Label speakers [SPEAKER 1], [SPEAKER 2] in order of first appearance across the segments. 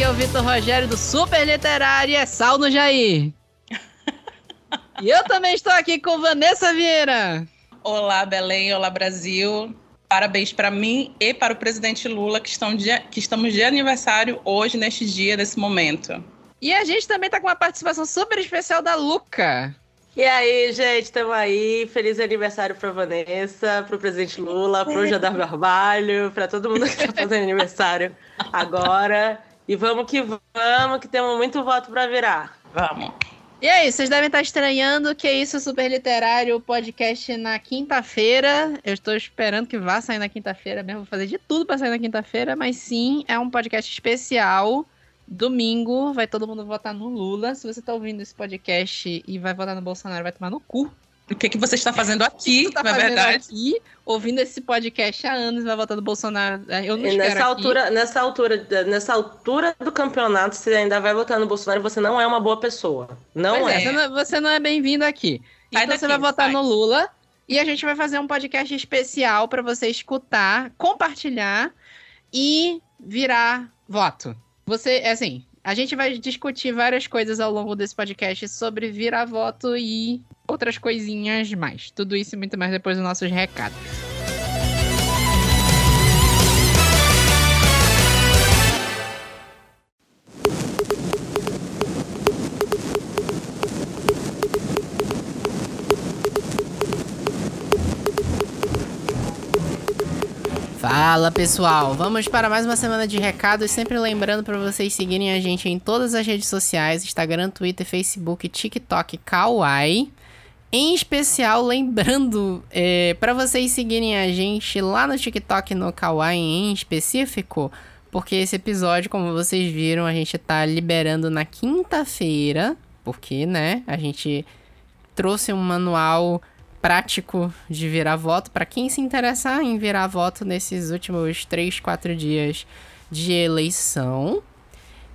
[SPEAKER 1] aqui é o Vitor Rogério do Super Literário e é Sal no Jair. e eu também estou aqui com Vanessa Vieira.
[SPEAKER 2] Olá, Belém. Olá, Brasil. Parabéns para mim e para o presidente Lula, que, estão de, que estamos de aniversário hoje, neste dia, nesse momento.
[SPEAKER 1] E a gente também está com uma participação super especial da Luca.
[SPEAKER 3] E aí, gente, estamos aí. Feliz aniversário para Vanessa, para o presidente Lula, para o Jadar Barbalho, para todo mundo que está fazendo aniversário agora. E vamos que vamos, que temos muito voto para virar.
[SPEAKER 2] Vamos.
[SPEAKER 1] E aí, vocês devem estar estranhando que é isso, Super Literário, podcast na quinta-feira. Eu estou esperando que vá sair na quinta-feira mesmo. Vou fazer de tudo para sair na quinta-feira, mas sim, é um podcast especial. Domingo vai todo mundo votar no Lula. Se você está ouvindo esse podcast e vai votar no Bolsonaro, vai tomar no cu.
[SPEAKER 2] O que, que você está fazendo aqui,
[SPEAKER 1] tá
[SPEAKER 2] na
[SPEAKER 1] fazendo
[SPEAKER 2] verdade?
[SPEAKER 1] Aqui, ouvindo esse podcast há anos, vai votar no Bolsonaro. Eu não
[SPEAKER 3] E
[SPEAKER 1] espero
[SPEAKER 3] nessa
[SPEAKER 1] aqui.
[SPEAKER 3] altura, nessa altura, nessa altura do campeonato, você ainda vai votar no Bolsonaro, você não é uma boa pessoa. Não
[SPEAKER 1] Pois
[SPEAKER 3] é.
[SPEAKER 1] é, Você, não, você não é bem-vindo aqui.
[SPEAKER 2] Sai
[SPEAKER 1] então você
[SPEAKER 2] daqui,
[SPEAKER 1] vai votar
[SPEAKER 2] sai.
[SPEAKER 1] no Lula e a gente vai fazer um podcast especial para você escutar, compartilhar e virar voto. Você, é assim, a gente vai discutir várias coisas ao longo desse podcast sobre virar voto e outras coisinhas mais. Tudo isso e muito mais depois dos nossos recados. Fala pessoal, vamos para mais uma semana de recados. Sempre lembrando para vocês seguirem a gente em todas as redes sociais: Instagram, Twitter, Facebook, TikTok, Kawaii. Em especial, lembrando para vocês seguirem a gente lá no TikTok no Kawaii em específico, porque esse episódio, como vocês viram, a gente tá liberando na quinta-feira, porque, né, a gente trouxe um manual prático de virar voto para quem se interessar em virar voto nesses últimos 3, 4 dias de eleição.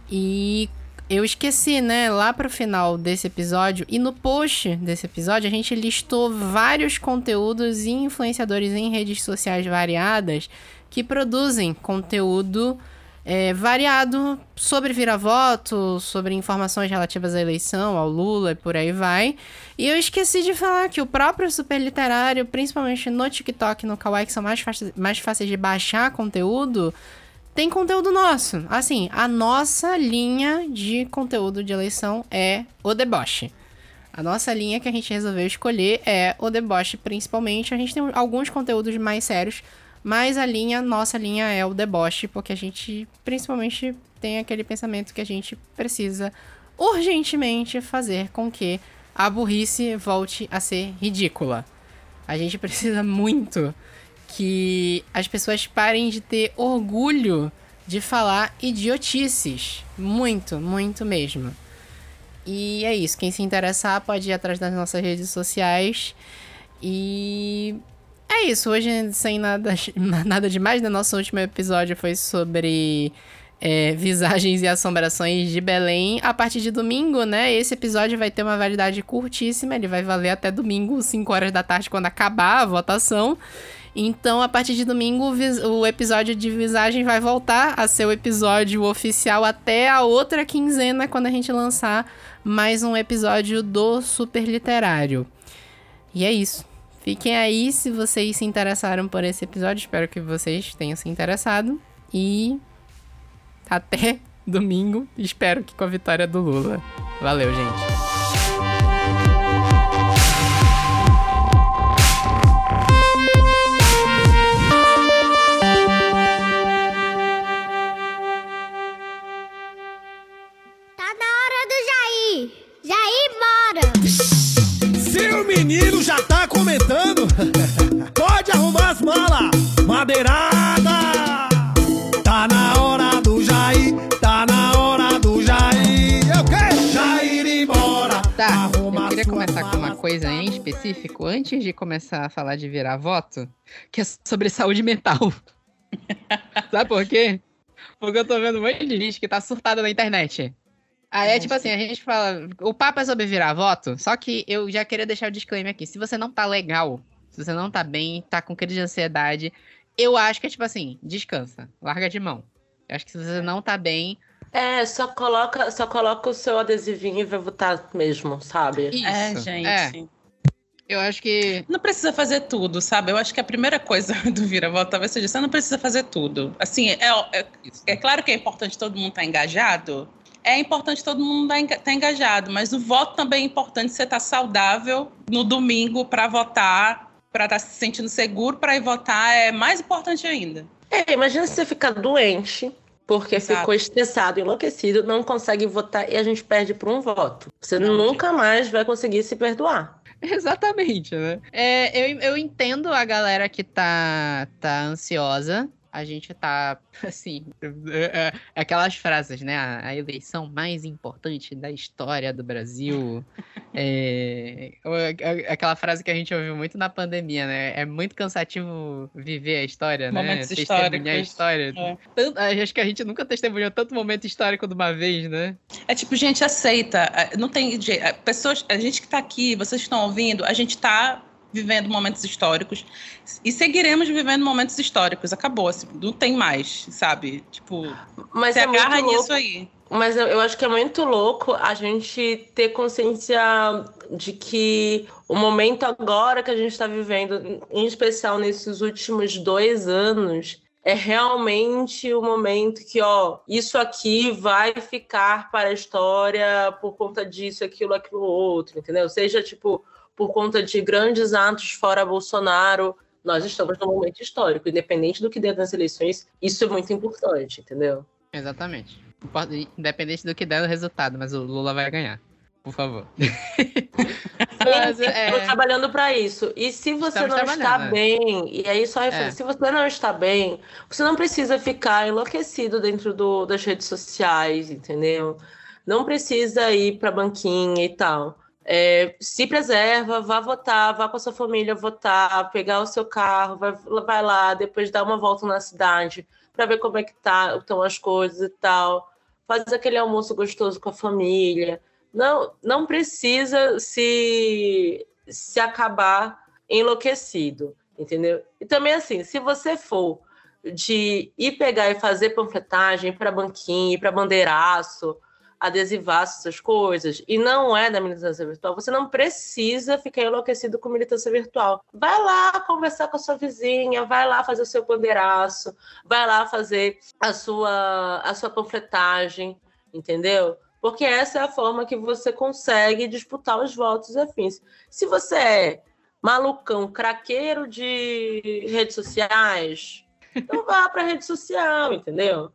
[SPEAKER 1] E eu esqueci, né, lá pro final desse episódio e no post desse episódio a gente listou vários conteúdos e influenciadores em redes sociais variadas que produzem conteúdo é, variado sobre virar-voto, sobre informações relativas à eleição, ao Lula e por aí vai. E eu esqueci de falar que o próprio Super Literário, principalmente no TikTok e no Kawaii, que são mais, fáceis- mais fáceis de baixar conteúdo, tem conteúdo nosso. Assim, a nossa linha de conteúdo de eleição é o deboche. A nossa linha que a gente resolveu escolher é o deboche, principalmente. A gente tem alguns conteúdos mais sérios, mas a linha, nossa linha é o deboche, porque a gente principalmente tem aquele pensamento que a gente precisa urgentemente fazer com que a burrice volte a ser ridícula. A gente precisa muito que as pessoas parem de ter orgulho de falar idiotices. Muito, muito mesmo. E é isso. Quem se interessar pode ir atrás das nossas redes sociais. E é isso. Hoje, sem nada, nada demais, né? Nosso último episódio foi sobre é, visagens e assombrações de Belém. A partir de domingo, né? Esse episódio vai ter uma validade curtíssima. Ele vai valer até domingo, 5 horas da tarde, quando acabar a votação. Então, a partir de domingo, o episódio de visagem vai voltar a ser o episódio oficial até a outra quinzena, quando a gente lançar mais um episódio do Super Literário. E é isso. Fiquem aí se vocês se interessaram por esse episódio. Espero que vocês tenham se interessado. E até domingo. Espero que com a vitória do Lula. Valeu, gente. Específico, antes de começar a falar de virar voto, que é sobre saúde mental. Sabe por quê? Porque eu tô vendo um monte de gente que tá surtada na internet. Aí é tipo assim, a gente fala, o papo é sobre virar voto, só que eu já queria deixar o disclaimer aqui, se você não tá legal, se você não tá bem, tá com crise de ansiedade, eu acho que é tipo assim, descansa, larga de mão. Eu acho que se você não tá bem,
[SPEAKER 3] É, só coloca, só coloca o seu adesivinho e vai votar mesmo, sabe?
[SPEAKER 1] Isso.
[SPEAKER 2] É, gente.
[SPEAKER 1] É. Eu acho que.
[SPEAKER 2] Não precisa fazer tudo, sabe? Eu acho que a primeira coisa do vira-voto talvez seja você não precisa fazer tudo. Assim, é, é, é claro que é importante todo mundo estar engajado. É importante todo mundo estar tá engajado, mas o voto também é importante você estar saudável no domingo para votar, para estar se sentindo seguro para ir votar, é mais importante ainda.
[SPEAKER 3] É, imagina se você ficar doente, porque
[SPEAKER 2] Exato.
[SPEAKER 3] ficou estressado, enlouquecido, não consegue votar e a gente perde por um voto. Você
[SPEAKER 2] Não,
[SPEAKER 3] nunca mais vai conseguir se perdoar.
[SPEAKER 1] Exatamente, né? É, eu, eu entendo a galera que tá, tá ansiosa. A gente tá, assim, é, é, aquelas frases, né? A, a eleição mais importante da história do Brasil. É, é, aquela frase que a gente ouviu muito na pandemia, né? É muito cansativo viver a história, né?
[SPEAKER 2] Momentos
[SPEAKER 1] Testemunhar a história.
[SPEAKER 2] É.
[SPEAKER 1] Tanto- acho que a gente nunca testemunhou tanto momento histórico de uma vez, né?
[SPEAKER 2] É tipo, gente, aceita. É, Não tem jeito. É, Pessoas, a gente que tá aqui, vocês que estão ouvindo, a gente tá vivendo momentos históricos e seguiremos vivendo momentos históricos. Acabou, assim, não tem mais, sabe? Tipo,
[SPEAKER 3] Mas
[SPEAKER 2] você
[SPEAKER 3] é
[SPEAKER 2] agarra
[SPEAKER 3] louco.
[SPEAKER 2] nisso aí.
[SPEAKER 3] Mas eu, eu acho que é muito louco a gente ter consciência de que o momento agora que a gente está vivendo, em especial nesses últimos dois anos, é realmente o momento que, ó, isso aqui vai ficar para a história por conta disso, aquilo, aquilo outro, entendeu? Seja, tipo, por conta de grandes atos fora Bolsonaro. Nós estamos num momento histórico, independente do que der nas eleições, isso é muito importante, entendeu?
[SPEAKER 1] Exatamente. Independente do que der o resultado, mas o Lula vai ganhar. Por favor. Mas, é,
[SPEAKER 3] trabalhando para isso. E se você
[SPEAKER 1] Estamos
[SPEAKER 3] não está
[SPEAKER 1] é.
[SPEAKER 3] bem, e aí só refere-
[SPEAKER 1] É.
[SPEAKER 3] se você não está bem, você não precisa ficar enlouquecido dentro do- das redes sociais, entendeu? Não precisa ir para banquinha e tal. É, se preserva, vá votar, vá com a sua família votar, pegar o seu carro, vai, vai lá, depois dá uma volta na cidade para ver como é que tá, estão as coisas e tal. Faz aquele almoço gostoso com a família. Não, não precisa se, se acabar enlouquecido, entendeu? E também assim, se você for de ir pegar e fazer panfletagem para banquinho, para bandeiraço, adesivaço, essas coisas, e não é da militância virtual, você não precisa ficar enlouquecido com militância virtual. Vai lá conversar com a sua vizinha, vai lá fazer o seu bandeiraço, vai lá fazer a sua, a sua panfletagem, entendeu? Porque essa é a forma que você consegue disputar os votos e afins. Se você é malucão, craqueiro de redes sociais, então vá para rede social, entendeu?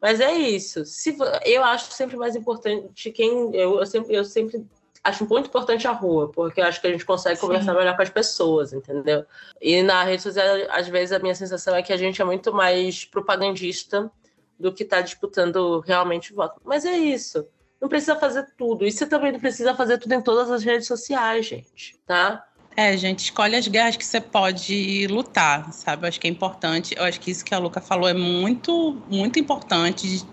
[SPEAKER 3] Mas é isso. Se eu acho sempre mais importante quem eu, eu sempre eu sempre acho muito importante a rua, porque eu acho que a gente consegue
[SPEAKER 2] Sim.
[SPEAKER 3] conversar melhor com as pessoas, entendeu? E na rede social, às vezes a minha sensação é que a gente é muito mais propagandista do que está disputando realmente o voto. Mas é isso. Não precisa fazer tudo. E você também não precisa fazer tudo em todas as redes sociais, gente, tá?
[SPEAKER 2] É, gente, escolhe as guerras que você pode lutar, sabe? Eu acho que é importante. Eu acho que isso que a Luca falou é muito, muito importante.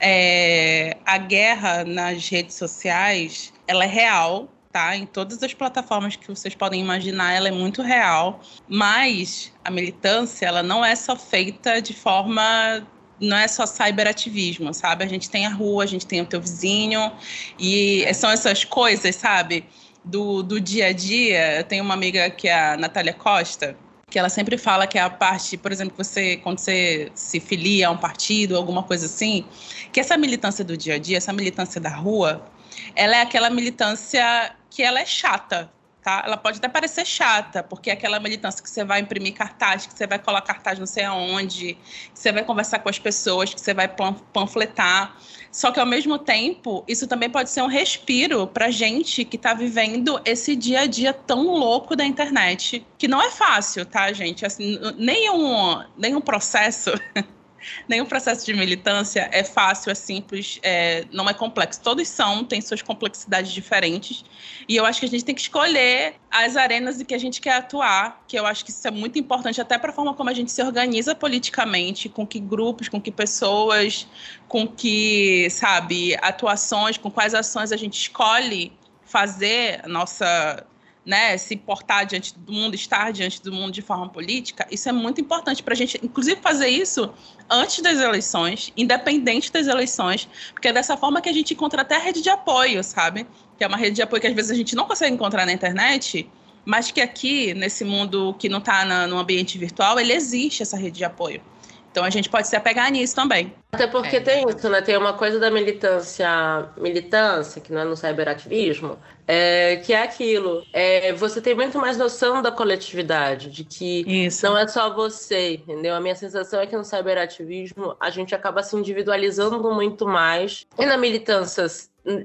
[SPEAKER 2] É, a guerra nas redes sociais, ela é real, tá? Em todas as plataformas que vocês podem imaginar, ela é muito real. Mas a militância, ela não é só feita de forma não é só cyberativismo, sabe? A gente tem a rua, a gente tem o teu vizinho, e são essas coisas, sabe? Do, do dia a dia. Eu tenho uma amiga que é a Natália Costa, que ela sempre fala que é a parte, por exemplo, você, quando você se filia a um partido, alguma coisa assim, que essa militância do dia a dia, essa militância da rua, ela é aquela militância que ela é chata, tá? Ela pode até parecer chata, porque é aquela militância que você vai imprimir cartaz, que você vai colar cartaz não sei aonde, que você vai conversar com as pessoas, que você vai pan- panfletar. Só que ao mesmo tempo, isso também pode ser um respiro pra gente que tá vivendo esse dia a dia tão louco da internet, que não é fácil, tá, gente? Assim, nenhum, nenhum processo Nenhum processo de militância é fácil, é simples, é, não é complexo. Todos são, têm suas complexidades diferentes. E eu acho que a gente tem que escolher as arenas em que a gente quer atuar, que eu acho que isso é muito importante, até para a forma como a gente se organiza politicamente, com que grupos, com que pessoas, com que, sabe, atuações, com quais ações a gente escolhe fazer nossa né, se portar diante do mundo, estar diante do mundo de forma política, isso é muito importante para a gente, inclusive, fazer isso antes das eleições, independente das eleições, porque é dessa forma que a gente encontra até a rede de apoio, sabe? Que é uma rede de apoio que às vezes a gente não consegue encontrar na internet, mas que aqui, nesse mundo que não está no ambiente virtual, ele existe essa rede de apoio. Então a gente pode se apegar nisso também.
[SPEAKER 3] Até porque
[SPEAKER 1] É.
[SPEAKER 3] tem isso, né? Tem uma coisa da militância, militância, que não é no cyberativismo, é, que é aquilo. É, você tem muito mais noção da coletividade, de que
[SPEAKER 2] Isso.
[SPEAKER 3] não é só você, entendeu? A minha sensação é que no cyberativismo a gente acaba se individualizando muito mais. E na militância,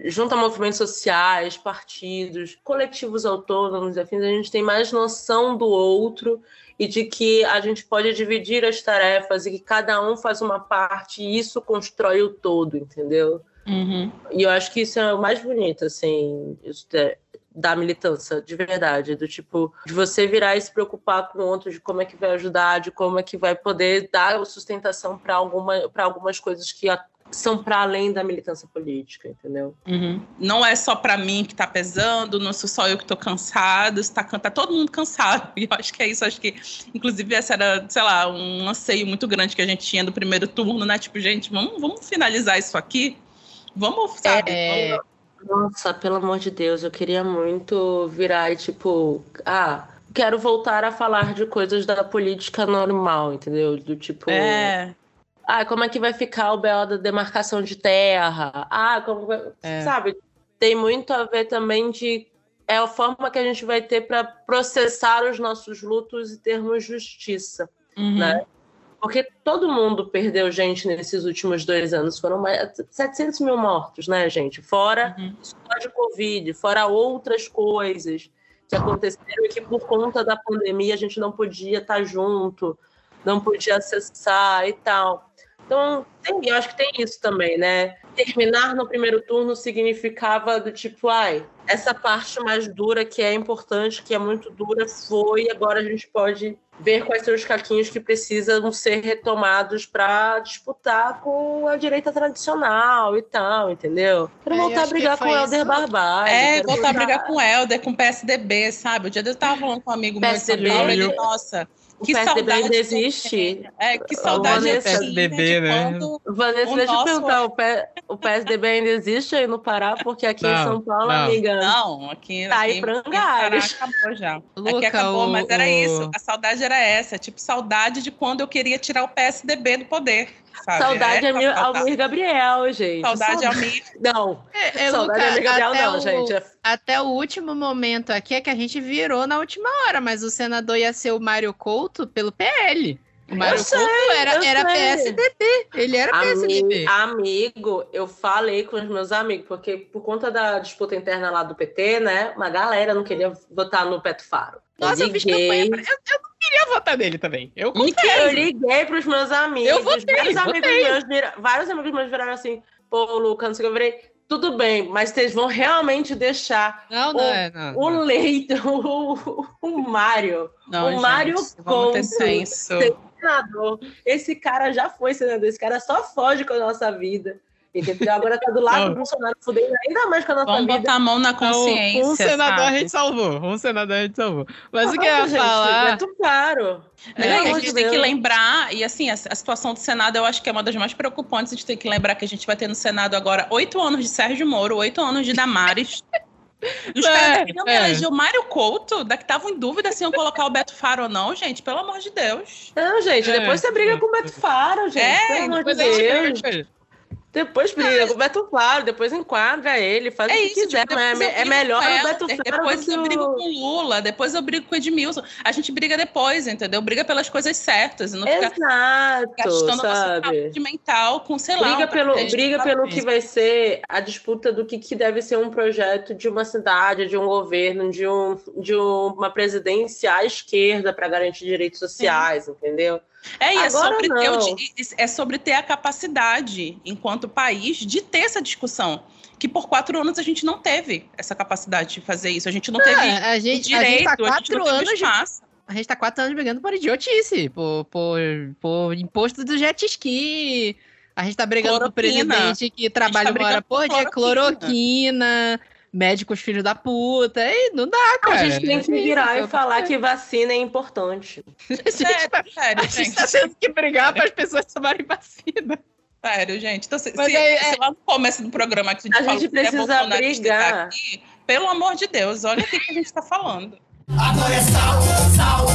[SPEAKER 3] junto a movimentos sociais, partidos, coletivos autônomos, e afins, a gente tem mais noção do outro e de que a gente pode dividir as tarefas e que cada um faz uma parte e isso constrói o todo, entendeu?
[SPEAKER 2] Uhum.
[SPEAKER 3] E eu acho que isso é o mais bonito, assim, é- da militância, de verdade, do tipo, de você virar e se preocupar com o outro, de como é que vai ajudar, de como é que vai poder dar sustentação para alguma, algumas coisas que a- são para além da militância política, entendeu?
[SPEAKER 2] Uhum. Não é só para mim que tá pesando, não sou só eu que tô cansado, está tá todo mundo cansado. E eu acho que é isso, acho que, inclusive, essa era, sei lá, um anseio muito grande que a gente tinha do primeiro turno, né? Tipo, gente, vamos, vamos finalizar isso aqui? Vamos, sabe?
[SPEAKER 1] É,
[SPEAKER 3] Nossa, pelo amor de Deus, eu queria muito virar e tipo, ah, quero voltar a falar de coisas da política normal, entendeu? Do tipo,
[SPEAKER 2] É,
[SPEAKER 3] ah, como é que vai ficar o BO da demarcação de terra? Ah, como vai...
[SPEAKER 1] É.
[SPEAKER 3] sabe? Tem muito a ver também de é a forma que a gente vai ter para processar os nossos lutos e termos justiça,
[SPEAKER 2] uhum.
[SPEAKER 3] né? Porque todo mundo perdeu gente nesses últimos dois anos. Foram mais 700 mil mortos, né, gente? Fora
[SPEAKER 2] Uhum.
[SPEAKER 3] só de Covid, fora outras coisas que aconteceram e que por conta da pandemia a gente não podia estar junto, não podia acessar e tal. Então, tem, eu acho que tem isso também, né? Terminar no primeiro turno significava do tipo, ai, essa parte mais dura que é importante, que é muito dura, foi, agora a gente pode ver quais são os caquinhos que precisam ser retomados para disputar com a direita tradicional e tal, entendeu? Quero
[SPEAKER 1] É, eu
[SPEAKER 3] voltar a brigar com o Helder. Barbalho.
[SPEAKER 2] É, voltar a brigar com o Helder, com o PSDB, sabe? O dia eu tava falando com um amigo meu de São
[SPEAKER 3] PSDB,
[SPEAKER 2] Paulo, ele, nossa,
[SPEAKER 3] O
[SPEAKER 2] que
[SPEAKER 3] PSDB
[SPEAKER 2] saudade
[SPEAKER 3] ainda
[SPEAKER 2] eu
[SPEAKER 3] existe.
[SPEAKER 2] É, que saudade eu
[SPEAKER 3] Vanessa,
[SPEAKER 2] tinha
[SPEAKER 4] PSDB,
[SPEAKER 2] de
[SPEAKER 4] né?
[SPEAKER 2] quando
[SPEAKER 3] Vanessa,
[SPEAKER 2] O
[SPEAKER 3] deixa eu
[SPEAKER 2] nosso-
[SPEAKER 3] perguntar, o, P- o PSDB ainda existe aí no Pará? Porque aqui em
[SPEAKER 4] Não,
[SPEAKER 3] São Paulo,
[SPEAKER 4] não.
[SPEAKER 3] amiga,
[SPEAKER 2] Não, aqui,
[SPEAKER 3] Tá aí
[SPEAKER 2] aqui,
[SPEAKER 3] pra
[SPEAKER 2] aqui no Pará
[SPEAKER 3] Angares.
[SPEAKER 2] acabou já. aqui
[SPEAKER 1] Luca,
[SPEAKER 2] acabou,
[SPEAKER 1] o-
[SPEAKER 2] mas era
[SPEAKER 1] o-
[SPEAKER 2] isso. A saudade era essa. Tipo, saudade de quando eu queria tirar o PSDB do poder. Sabe?
[SPEAKER 3] saudade
[SPEAKER 2] É,
[SPEAKER 3] é Almir, Almir Gabriel, gente.
[SPEAKER 2] saudade
[SPEAKER 3] Saudade-
[SPEAKER 2] Almir.
[SPEAKER 3] Não,
[SPEAKER 1] É, é,
[SPEAKER 3] saudade
[SPEAKER 1] Luca,
[SPEAKER 3] Almir Gabriel
[SPEAKER 1] até
[SPEAKER 3] não,
[SPEAKER 1] o-
[SPEAKER 3] gente. É-
[SPEAKER 1] Até o último momento aqui é que a gente virou na última hora, mas o senador ia ser o Mário Couto pelo PL. O Mário
[SPEAKER 3] sei,
[SPEAKER 1] Couto era, era. PSDB. Ele era PSDB.
[SPEAKER 3] Ami- amigo, eu falei com os meus amigos, porque por conta da disputa interna lá do PT, né, uma galera não queria votar no Peto Faro.
[SPEAKER 1] Nossa, eu fiz campanha. pra- Eu, eu não queria votar nele também. Eu
[SPEAKER 3] eu
[SPEAKER 1] confesso.
[SPEAKER 3] liguei pros meus amigos.
[SPEAKER 1] Eu votei,
[SPEAKER 3] vários, amigos
[SPEAKER 1] votei.
[SPEAKER 3] meus vira- vários amigos meus viraram assim, pô, Luca, não sei o que, eu virei, tudo bem, mas vocês vão realmente deixar
[SPEAKER 1] Não, não
[SPEAKER 3] O-
[SPEAKER 1] é. Não,
[SPEAKER 3] o. Leito, o, o Mário, O Mário
[SPEAKER 2] ter
[SPEAKER 3] Couto.
[SPEAKER 2] senso.
[SPEAKER 3] senador. Esse cara já foi senador, esse cara só foge com a nossa vida. Entendeu? Agora tá do lado
[SPEAKER 4] Não.
[SPEAKER 3] do Bolsonaro, fudendo ainda mais com a nossa
[SPEAKER 2] Vamos
[SPEAKER 3] vida.
[SPEAKER 2] botar a mão na
[SPEAKER 1] Não,
[SPEAKER 2] consciência,
[SPEAKER 1] um senador a
[SPEAKER 2] sabe?
[SPEAKER 1] gente salvou. Um senador a gente salvou. Mas o que eu ia
[SPEAKER 3] gente,
[SPEAKER 1] falar.
[SPEAKER 3] É tudo claro.
[SPEAKER 2] É,
[SPEAKER 3] Pelo
[SPEAKER 2] a gente
[SPEAKER 3] de
[SPEAKER 2] tem que
[SPEAKER 3] Deus.
[SPEAKER 2] lembrar, e assim, a, a situação do Senado eu acho que é uma das mais preocupantes. A gente tem que lembrar que a gente vai ter no Senado agora oito anos de Sérgio Moro, oito anos de Damares. E os
[SPEAKER 1] É,
[SPEAKER 2] caras queriam
[SPEAKER 1] é.
[SPEAKER 2] eleger o Mário Couto, da que estavam em dúvida se iam colocar o Beto Faro ou não, gente, pelo amor de Deus.
[SPEAKER 3] Não, gente,
[SPEAKER 1] É.
[SPEAKER 3] depois você briga com o Beto Faro, gente.
[SPEAKER 2] É,
[SPEAKER 3] pelo amor de
[SPEAKER 1] a
[SPEAKER 3] Deus. Depois briga com o Beto Faro, depois enquadra ele, faz
[SPEAKER 2] É
[SPEAKER 3] o que
[SPEAKER 2] isso,
[SPEAKER 3] quiser.
[SPEAKER 2] tipo,
[SPEAKER 3] é, é melhor o Beto Faro
[SPEAKER 2] Depois
[SPEAKER 3] do
[SPEAKER 2] eu brigo com o Lula, depois eu brigo com o Edmilson. A gente briga depois, entendeu? Briga pelas coisas certas e não fica
[SPEAKER 3] Exato,
[SPEAKER 2] gastando nossa
[SPEAKER 3] sabe?
[SPEAKER 2] saúde mental com, sei lá,
[SPEAKER 3] Briga
[SPEAKER 2] um
[SPEAKER 3] pelo, briga
[SPEAKER 2] que
[SPEAKER 3] pelo que vai ser a disputa do que, que deve ser um projeto de uma cidade, de um governo, de, um, de uma presidência à esquerda para garantir direitos sociais, entendeu?
[SPEAKER 2] É, e é
[SPEAKER 3] Agora
[SPEAKER 2] sobre, ter, é sobre ter a capacidade, enquanto país, de ter essa discussão. Que por quatro anos a gente não teve essa capacidade de fazer isso. A gente não teve
[SPEAKER 1] a gente, a gente
[SPEAKER 2] direito,
[SPEAKER 1] tá
[SPEAKER 2] a gente
[SPEAKER 1] quatro
[SPEAKER 2] não teve
[SPEAKER 1] anos. A gente tá quatro anos brigando por idiotice, por, por, por imposto do jet ski. A gente tá brigando por
[SPEAKER 2] Cloroquina.
[SPEAKER 1] presidente que trabalha
[SPEAKER 2] tá
[SPEAKER 1] uma hora
[SPEAKER 2] brigando por
[SPEAKER 1] por dia,
[SPEAKER 2] cloroquina.
[SPEAKER 1] cloroquina, médicos filhos da puta. E não dá, cara.
[SPEAKER 3] A gente tem que virar e falar que vacina é importante.
[SPEAKER 1] a gente,
[SPEAKER 2] Sério,
[SPEAKER 1] tá,
[SPEAKER 2] sério,
[SPEAKER 1] a gente
[SPEAKER 2] gente.
[SPEAKER 1] tá tendo que brigar para as pessoas tomarem vacina.
[SPEAKER 2] Sério, gente. Então, se,
[SPEAKER 1] Mas
[SPEAKER 2] se,
[SPEAKER 1] é-
[SPEAKER 2] se lá no começo do programa que a gente
[SPEAKER 3] A
[SPEAKER 2] falou
[SPEAKER 3] gente
[SPEAKER 2] que é
[SPEAKER 3] precisa
[SPEAKER 2] bolsonarista
[SPEAKER 3] brigar.
[SPEAKER 2] aqui, pelo amor de Deus, olha o que, que a gente tá falando.
[SPEAKER 5] Agora é sal, sal,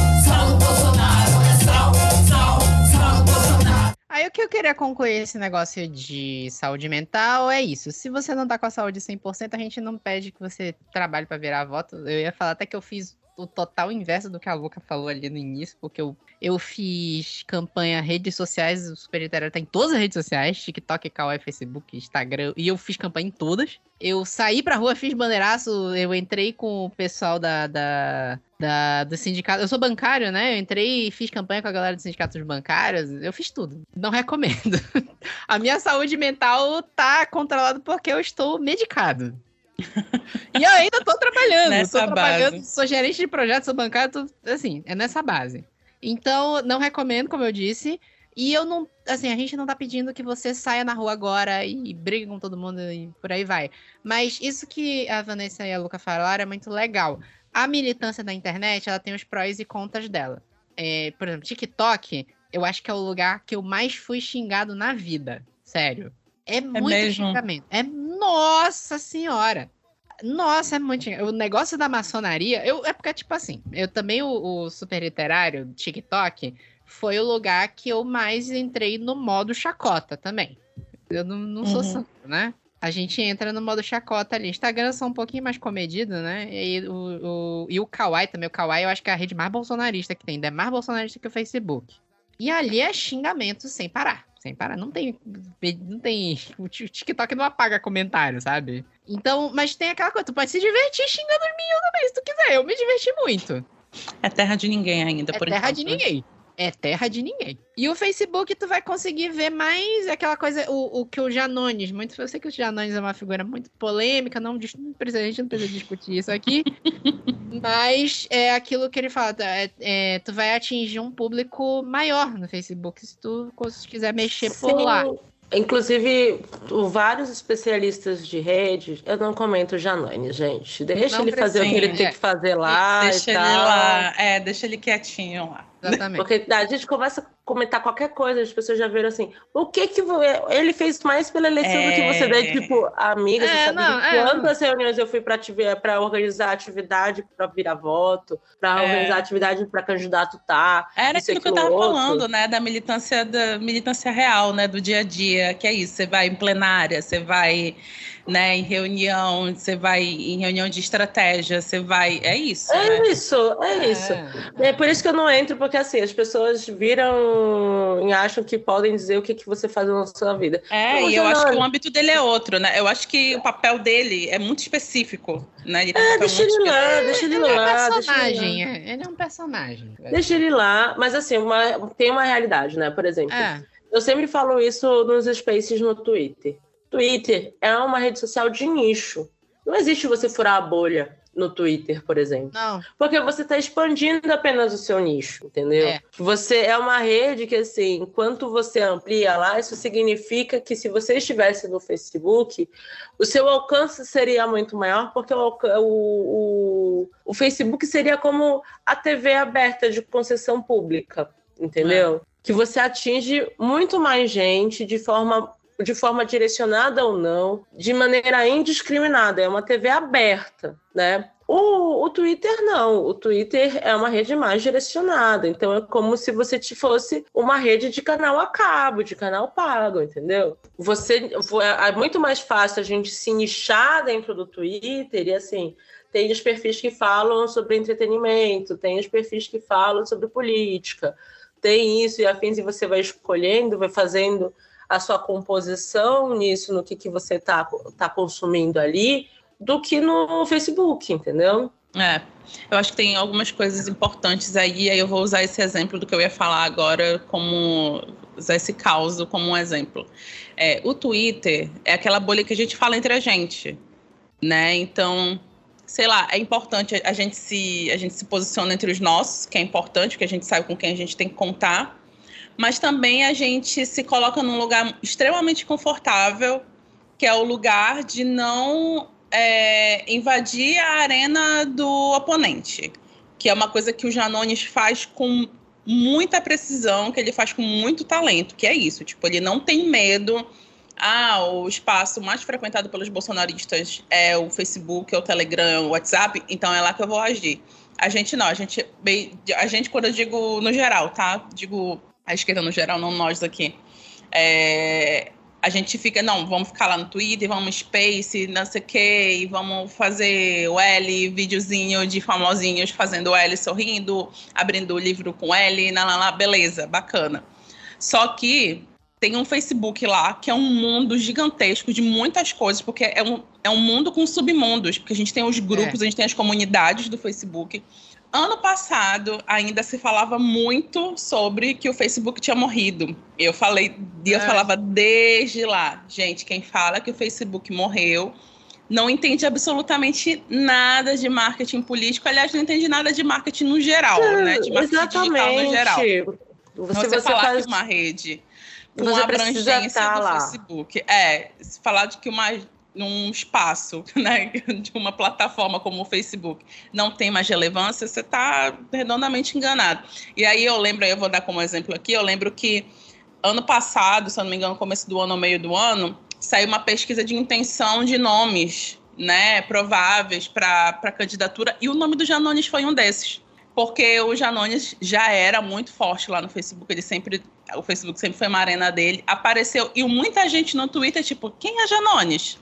[SPEAKER 1] O que eu queria concluir esse negócio de saúde mental é isso. Se você não tá com a saúde 100%, a gente não pede que você trabalhe pra virar voto. Eu ia falar até que eu fiz o total inverso do que a Luca falou ali no início, porque eu, eu fiz campanha redes sociais, o Super Literário tá em todas as redes sociais, TikTok, Kawaii, Facebook, Instagram, e eu fiz campanha em todas. Eu saí pra rua, fiz bandeiraço, eu entrei com o pessoal da, da, da- do sindicato. Eu sou bancário, né? Eu entrei e fiz campanha com a galera dos sindicatos bancários. Eu fiz tudo. Não recomendo. A minha saúde mental tá controlada porque eu estou medicado. E eu ainda tô trabalhando.
[SPEAKER 2] Nessa
[SPEAKER 1] tô trabalhando,
[SPEAKER 2] base.
[SPEAKER 1] sou gerente de projeto, sou bancário, tô, assim, é nessa base. Então, não recomendo, como eu disse. E eu não, assim, a gente não tá pedindo que você saia na rua agora e brigue com todo mundo e por aí vai. Mas isso que a Vanessa e a Luca falaram é muito legal. A militância da internet, ela tem os prós e contras dela. É, por exemplo, TikTok, eu acho que é o lugar que eu mais fui xingado na vida. Sério. É muito
[SPEAKER 2] mesmo?
[SPEAKER 1] xingamento. É nossa senhora. Nossa, é muito. xingamento. O negócio da maçonaria, eu, é porque, tipo assim, eu também, o, o super literário, TikTok, foi o lugar que eu mais entrei no modo chacota também. Eu não, não sou
[SPEAKER 2] Uhum.
[SPEAKER 1] santo, né? A gente entra no modo chacota ali. Instagram são um pouquinho mais comedido, né? E, o, o, e o Kawaii também. O Kawaii eu acho que é a rede mais bolsonarista que tem. Ainda é mais bolsonarista que o Facebook. E ali é xingamento sem parar. Sem parar. Não tem. Não tem. O Ti- o TikTok não apaga comentário, sabe? Então, mas tem aquela coisa, tu pode se divertir xingando os meninos também, se tu quiser. Eu me diverti muito.
[SPEAKER 2] É terra de ninguém ainda,
[SPEAKER 1] É
[SPEAKER 2] por
[SPEAKER 1] terra
[SPEAKER 2] enquanto.
[SPEAKER 1] de
[SPEAKER 2] né?
[SPEAKER 1] ninguém. É terra de ninguém. E o Facebook, tu vai conseguir ver mais aquela coisa, o, o que o Janones, muito, eu sei que o Janones é uma figura muito polêmica, não, não precisa, a gente não precisa discutir isso aqui, mas é aquilo que ele fala, tá, é- é, tu vai atingir um público maior no Facebook, se tu quiser mexer por
[SPEAKER 3] Sim.
[SPEAKER 1] lá.
[SPEAKER 3] Inclusive, vários especialistas de rede, eu não comento o Janone, gente. Deixa
[SPEAKER 1] Não
[SPEAKER 3] ele fazer o que
[SPEAKER 2] precisa,
[SPEAKER 3] ele tem
[SPEAKER 1] é.
[SPEAKER 3] que fazer lá
[SPEAKER 2] Deixa
[SPEAKER 3] e
[SPEAKER 2] ele
[SPEAKER 3] tal.
[SPEAKER 2] lá. É, deixa ele quietinho lá.
[SPEAKER 1] Exatamente.
[SPEAKER 3] Porque a gente começa a comentar qualquer coisa, as pessoas já viram assim, o que que vo- ele fez mais pela eleição do que você
[SPEAKER 2] É.
[SPEAKER 3] daí, tipo, amiga, você
[SPEAKER 1] É,
[SPEAKER 3] sabe
[SPEAKER 1] não, é,
[SPEAKER 3] quantas reuniões eu fui para organizar atividade para virar voto, para
[SPEAKER 2] É.
[SPEAKER 3] organizar atividade para candidato tá.
[SPEAKER 2] Era
[SPEAKER 3] Isso,
[SPEAKER 2] aquilo que eu tava
[SPEAKER 3] outro.
[SPEAKER 2] falando, né? Da militância, da militância real, né? Do dia a dia, que é isso. Você vai em plenária, você vai né, em reunião, você vai em reunião de estratégia, você vai. É isso. né?
[SPEAKER 3] É isso, é isso.
[SPEAKER 1] É.
[SPEAKER 3] É por isso que eu não entro, porque assim, as pessoas viram e acham que podem dizer o que, que você faz na sua vida.
[SPEAKER 2] É, e eu
[SPEAKER 3] Janone.
[SPEAKER 2] acho que o âmbito dele é outro, né? Eu acho que o papel dele é muito específico, né? Ele um
[SPEAKER 3] É,
[SPEAKER 2] papel
[SPEAKER 3] deixa ele lá, deixa ele
[SPEAKER 1] Ele é um
[SPEAKER 3] lá. deixa ele lá.
[SPEAKER 1] personagem, é, ele é um personagem.
[SPEAKER 3] Deixa ele lá, mas assim, uma- tem uma realidade, né? Por exemplo,
[SPEAKER 1] É,
[SPEAKER 3] eu sempre falo isso nos spaces no Twitter. Twitter é uma rede social de nicho. Não existe você furar a bolha no Twitter, por exemplo.
[SPEAKER 1] não,
[SPEAKER 3] Porque você está expandindo apenas o seu nicho, entendeu?
[SPEAKER 1] É.
[SPEAKER 3] Você é uma rede que, assim, enquanto você amplia lá, isso significa que se você estivesse no Facebook, o seu alcance seria muito maior, porque o, o, o, o Facebook seria como a TV aberta de concessão pública, entendeu? Que você atinge muito mais gente de forma de forma direcionada ou não, de maneira indiscriminada. É uma TV aberta, né? O, o Twitter não. O Twitter é uma rede mais direcionada. Então é como se você te fosse uma rede de canal a cabo, de canal pago, entendeu? Você é muito mais fácil a gente se nichar dentro do Twitter e assim. Tem os perfis que falam sobre entretenimento, tem os perfis que falam sobre política, tem isso e afins, e você vai escolhendo, vai fazendo a sua composição nisso, no que, que você está tá consumindo ali, do que no Facebook, entendeu?
[SPEAKER 2] É, eu acho que tem algumas coisas importantes aí, aí eu vou usar esse exemplo do que eu ia falar agora, como usar esse caos como um exemplo. É, o Twitter é aquela bolha que a gente fala entre a gente, né? Então, sei lá, é importante a gente se a gente se posiciona entre os nossos, que é importante, porque a gente sabe com quem a gente tem que contar, mas também a gente se coloca num lugar extremamente confortável, que é o lugar de não é, invadir a arena do oponente, que é uma coisa que o Janones faz com muita precisão, que ele faz com muito talento, que é isso, tipo, ele não tem medo. Ah, o espaço mais frequentado pelos bolsonaristas é o Facebook, é o Telegram, o WhatsApp, então é lá que eu vou agir. A gente não, a gente, a gente quando eu digo no geral, tá? Digo a esquerda no geral, não nós aqui. É, a gente fica, não, vamos ficar lá no Twitter, vamos Space, não sei o quê, e vamos fazer o L, videozinho de famosinhos fazendo o L sorrindo, abrindo o livro com L, lá, lá, lá, beleza, bacana. Só que tem um Facebook lá que é um mundo gigantesco de muitas coisas, porque é um, é um mundo com submundos, porque a gente tem os grupos, é. a gente tem as comunidades do Facebook. Ano passado, ainda se falava muito sobre que o Facebook tinha morrido. Eu falei, eu é. falava desde lá, gente, quem fala que o Facebook morreu não entende absolutamente nada de marketing político. Aliás, não entende nada de marketing no geral, é, né? De marketing
[SPEAKER 3] exatamente.
[SPEAKER 2] digital no geral.
[SPEAKER 3] Você,
[SPEAKER 2] você,
[SPEAKER 3] você
[SPEAKER 2] falar
[SPEAKER 3] faz...
[SPEAKER 2] que uma rede com
[SPEAKER 3] Você
[SPEAKER 2] abrangência
[SPEAKER 3] tá
[SPEAKER 2] do
[SPEAKER 3] lá.
[SPEAKER 2] Facebook. É, falar de que uma num espaço, né, de uma plataforma como o Facebook não tem mais relevância, você está redondamente enganado. E aí eu lembro, eu vou dar como exemplo aqui, eu lembro que ano passado, se eu não me engano, começo do ano, meio do ano, saiu uma pesquisa de intenção de nomes, né, prováveis para candidatura, e o nome do Janones foi um desses. Porque o Janones já era muito forte lá no Facebook, ele sempre, o Facebook sempre foi uma arena dele, apareceu, e muita gente no Twitter, tipo, quem é Janones?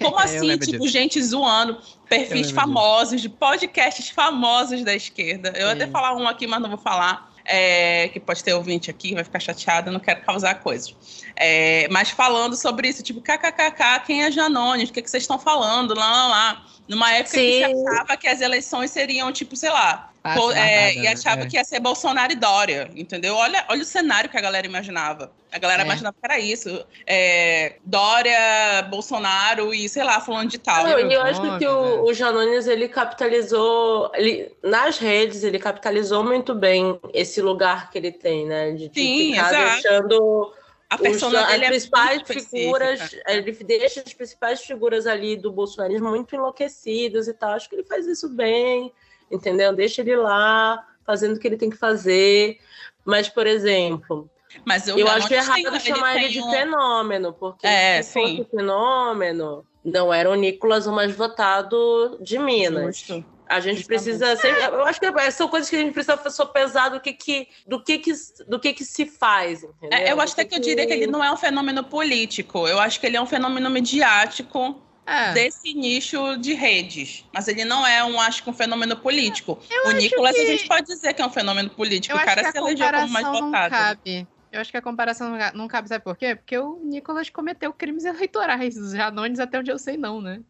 [SPEAKER 2] Como assim, tipo,
[SPEAKER 1] disso.
[SPEAKER 2] gente zoando perfis famosos, de podcasts famosos da esquerda. Eu ia até
[SPEAKER 1] Sim.
[SPEAKER 2] falar um aqui, mas não vou falar. é, que pode ter ouvinte aqui, vai ficar chateado, não quero causar coisas. É, mas falando sobre isso, tipo, kkkk, quem é Janones? O que, que vocês estão falando? Lá, lá, lá. Numa época que se
[SPEAKER 3] Sim.
[SPEAKER 2] achava que as eleições seriam, tipo, sei lá, pô, é,
[SPEAKER 1] nada,
[SPEAKER 2] e
[SPEAKER 1] né?
[SPEAKER 2] achava
[SPEAKER 1] É.
[SPEAKER 2] que ia ser Bolsonaro e Dória, entendeu? Olha, olha o cenário que a galera imaginava. A galera
[SPEAKER 1] É.
[SPEAKER 2] imaginava que era isso. É, Dória, Bolsonaro e, sei lá, fulano de tal.
[SPEAKER 3] Não, e eu acho que
[SPEAKER 1] né?
[SPEAKER 3] o, o Janones, ele capitalizou, ele, nas redes, ele capitalizou muito bem esse lugar que ele tem, né? De, de
[SPEAKER 2] Sim,
[SPEAKER 3] ficar
[SPEAKER 2] exato.
[SPEAKER 3] deixando
[SPEAKER 2] A
[SPEAKER 3] os-
[SPEAKER 2] persona
[SPEAKER 3] as
[SPEAKER 2] dele é
[SPEAKER 3] principais figuras,
[SPEAKER 2] específica.
[SPEAKER 3] ele deixa as principais figuras ali do bolsonarismo muito enlouquecidas e tal. Acho que ele faz isso bem, entendeu? Deixa ele lá, fazendo o que ele tem que fazer. Mas, por exemplo,
[SPEAKER 2] Mas eu,
[SPEAKER 3] eu acho errado
[SPEAKER 2] tenho-
[SPEAKER 3] chamar ele
[SPEAKER 2] tem
[SPEAKER 3] de
[SPEAKER 2] um-
[SPEAKER 3] fenômeno, porque
[SPEAKER 2] É,
[SPEAKER 3] se fosse
[SPEAKER 2] sim.
[SPEAKER 3] fenômeno, não era o Nicolas o mais votado de Minas.
[SPEAKER 2] Justo.
[SPEAKER 3] A gente precisa sempre, eu acho que são coisas que a gente precisa sopesar do que que do que que do que que se faz, entendeu?
[SPEAKER 2] É, eu acho até que eu diria que ele não é um fenômeno político. Eu acho que ele é um fenômeno mediático
[SPEAKER 1] É.
[SPEAKER 2] desse nicho de redes. Mas ele não é um, acho que um fenômeno político. o
[SPEAKER 1] acho
[SPEAKER 2] Nicolas,
[SPEAKER 1] que-
[SPEAKER 2] a gente pode dizer que é um fenômeno político.
[SPEAKER 1] Eu
[SPEAKER 2] o
[SPEAKER 1] acho
[SPEAKER 2] cara
[SPEAKER 1] que a
[SPEAKER 2] se elegeu como mais
[SPEAKER 1] comparação não
[SPEAKER 2] votado.
[SPEAKER 1] cabe. Eu acho que a comparação não cabe, sabe por quê? Porque o Nicolas cometeu crimes eleitorais. Os Janones, até onde eu sei, não, né?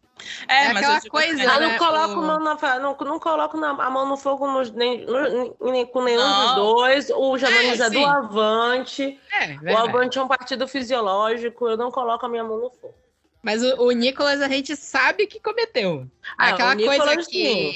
[SPEAKER 2] É,
[SPEAKER 1] É
[SPEAKER 2] mas
[SPEAKER 1] aquela coisa,
[SPEAKER 2] assim,
[SPEAKER 3] Eu
[SPEAKER 1] né?
[SPEAKER 3] não coloco,
[SPEAKER 1] o-
[SPEAKER 3] mão na, não, não coloco na- a mão no fogo nos- nem, nem com nenhum
[SPEAKER 2] Não.
[SPEAKER 3] dos dois. O Janones
[SPEAKER 2] É,
[SPEAKER 3] é, do. Avante.
[SPEAKER 1] É,
[SPEAKER 3] O. Avante é um partido fisiológico. Eu não coloco a minha mão no fogo.
[SPEAKER 1] Mas o, o Nicolas a gente sabe que cometeu.
[SPEAKER 3] Ah,
[SPEAKER 1] Aquela coisa que
[SPEAKER 3] sim.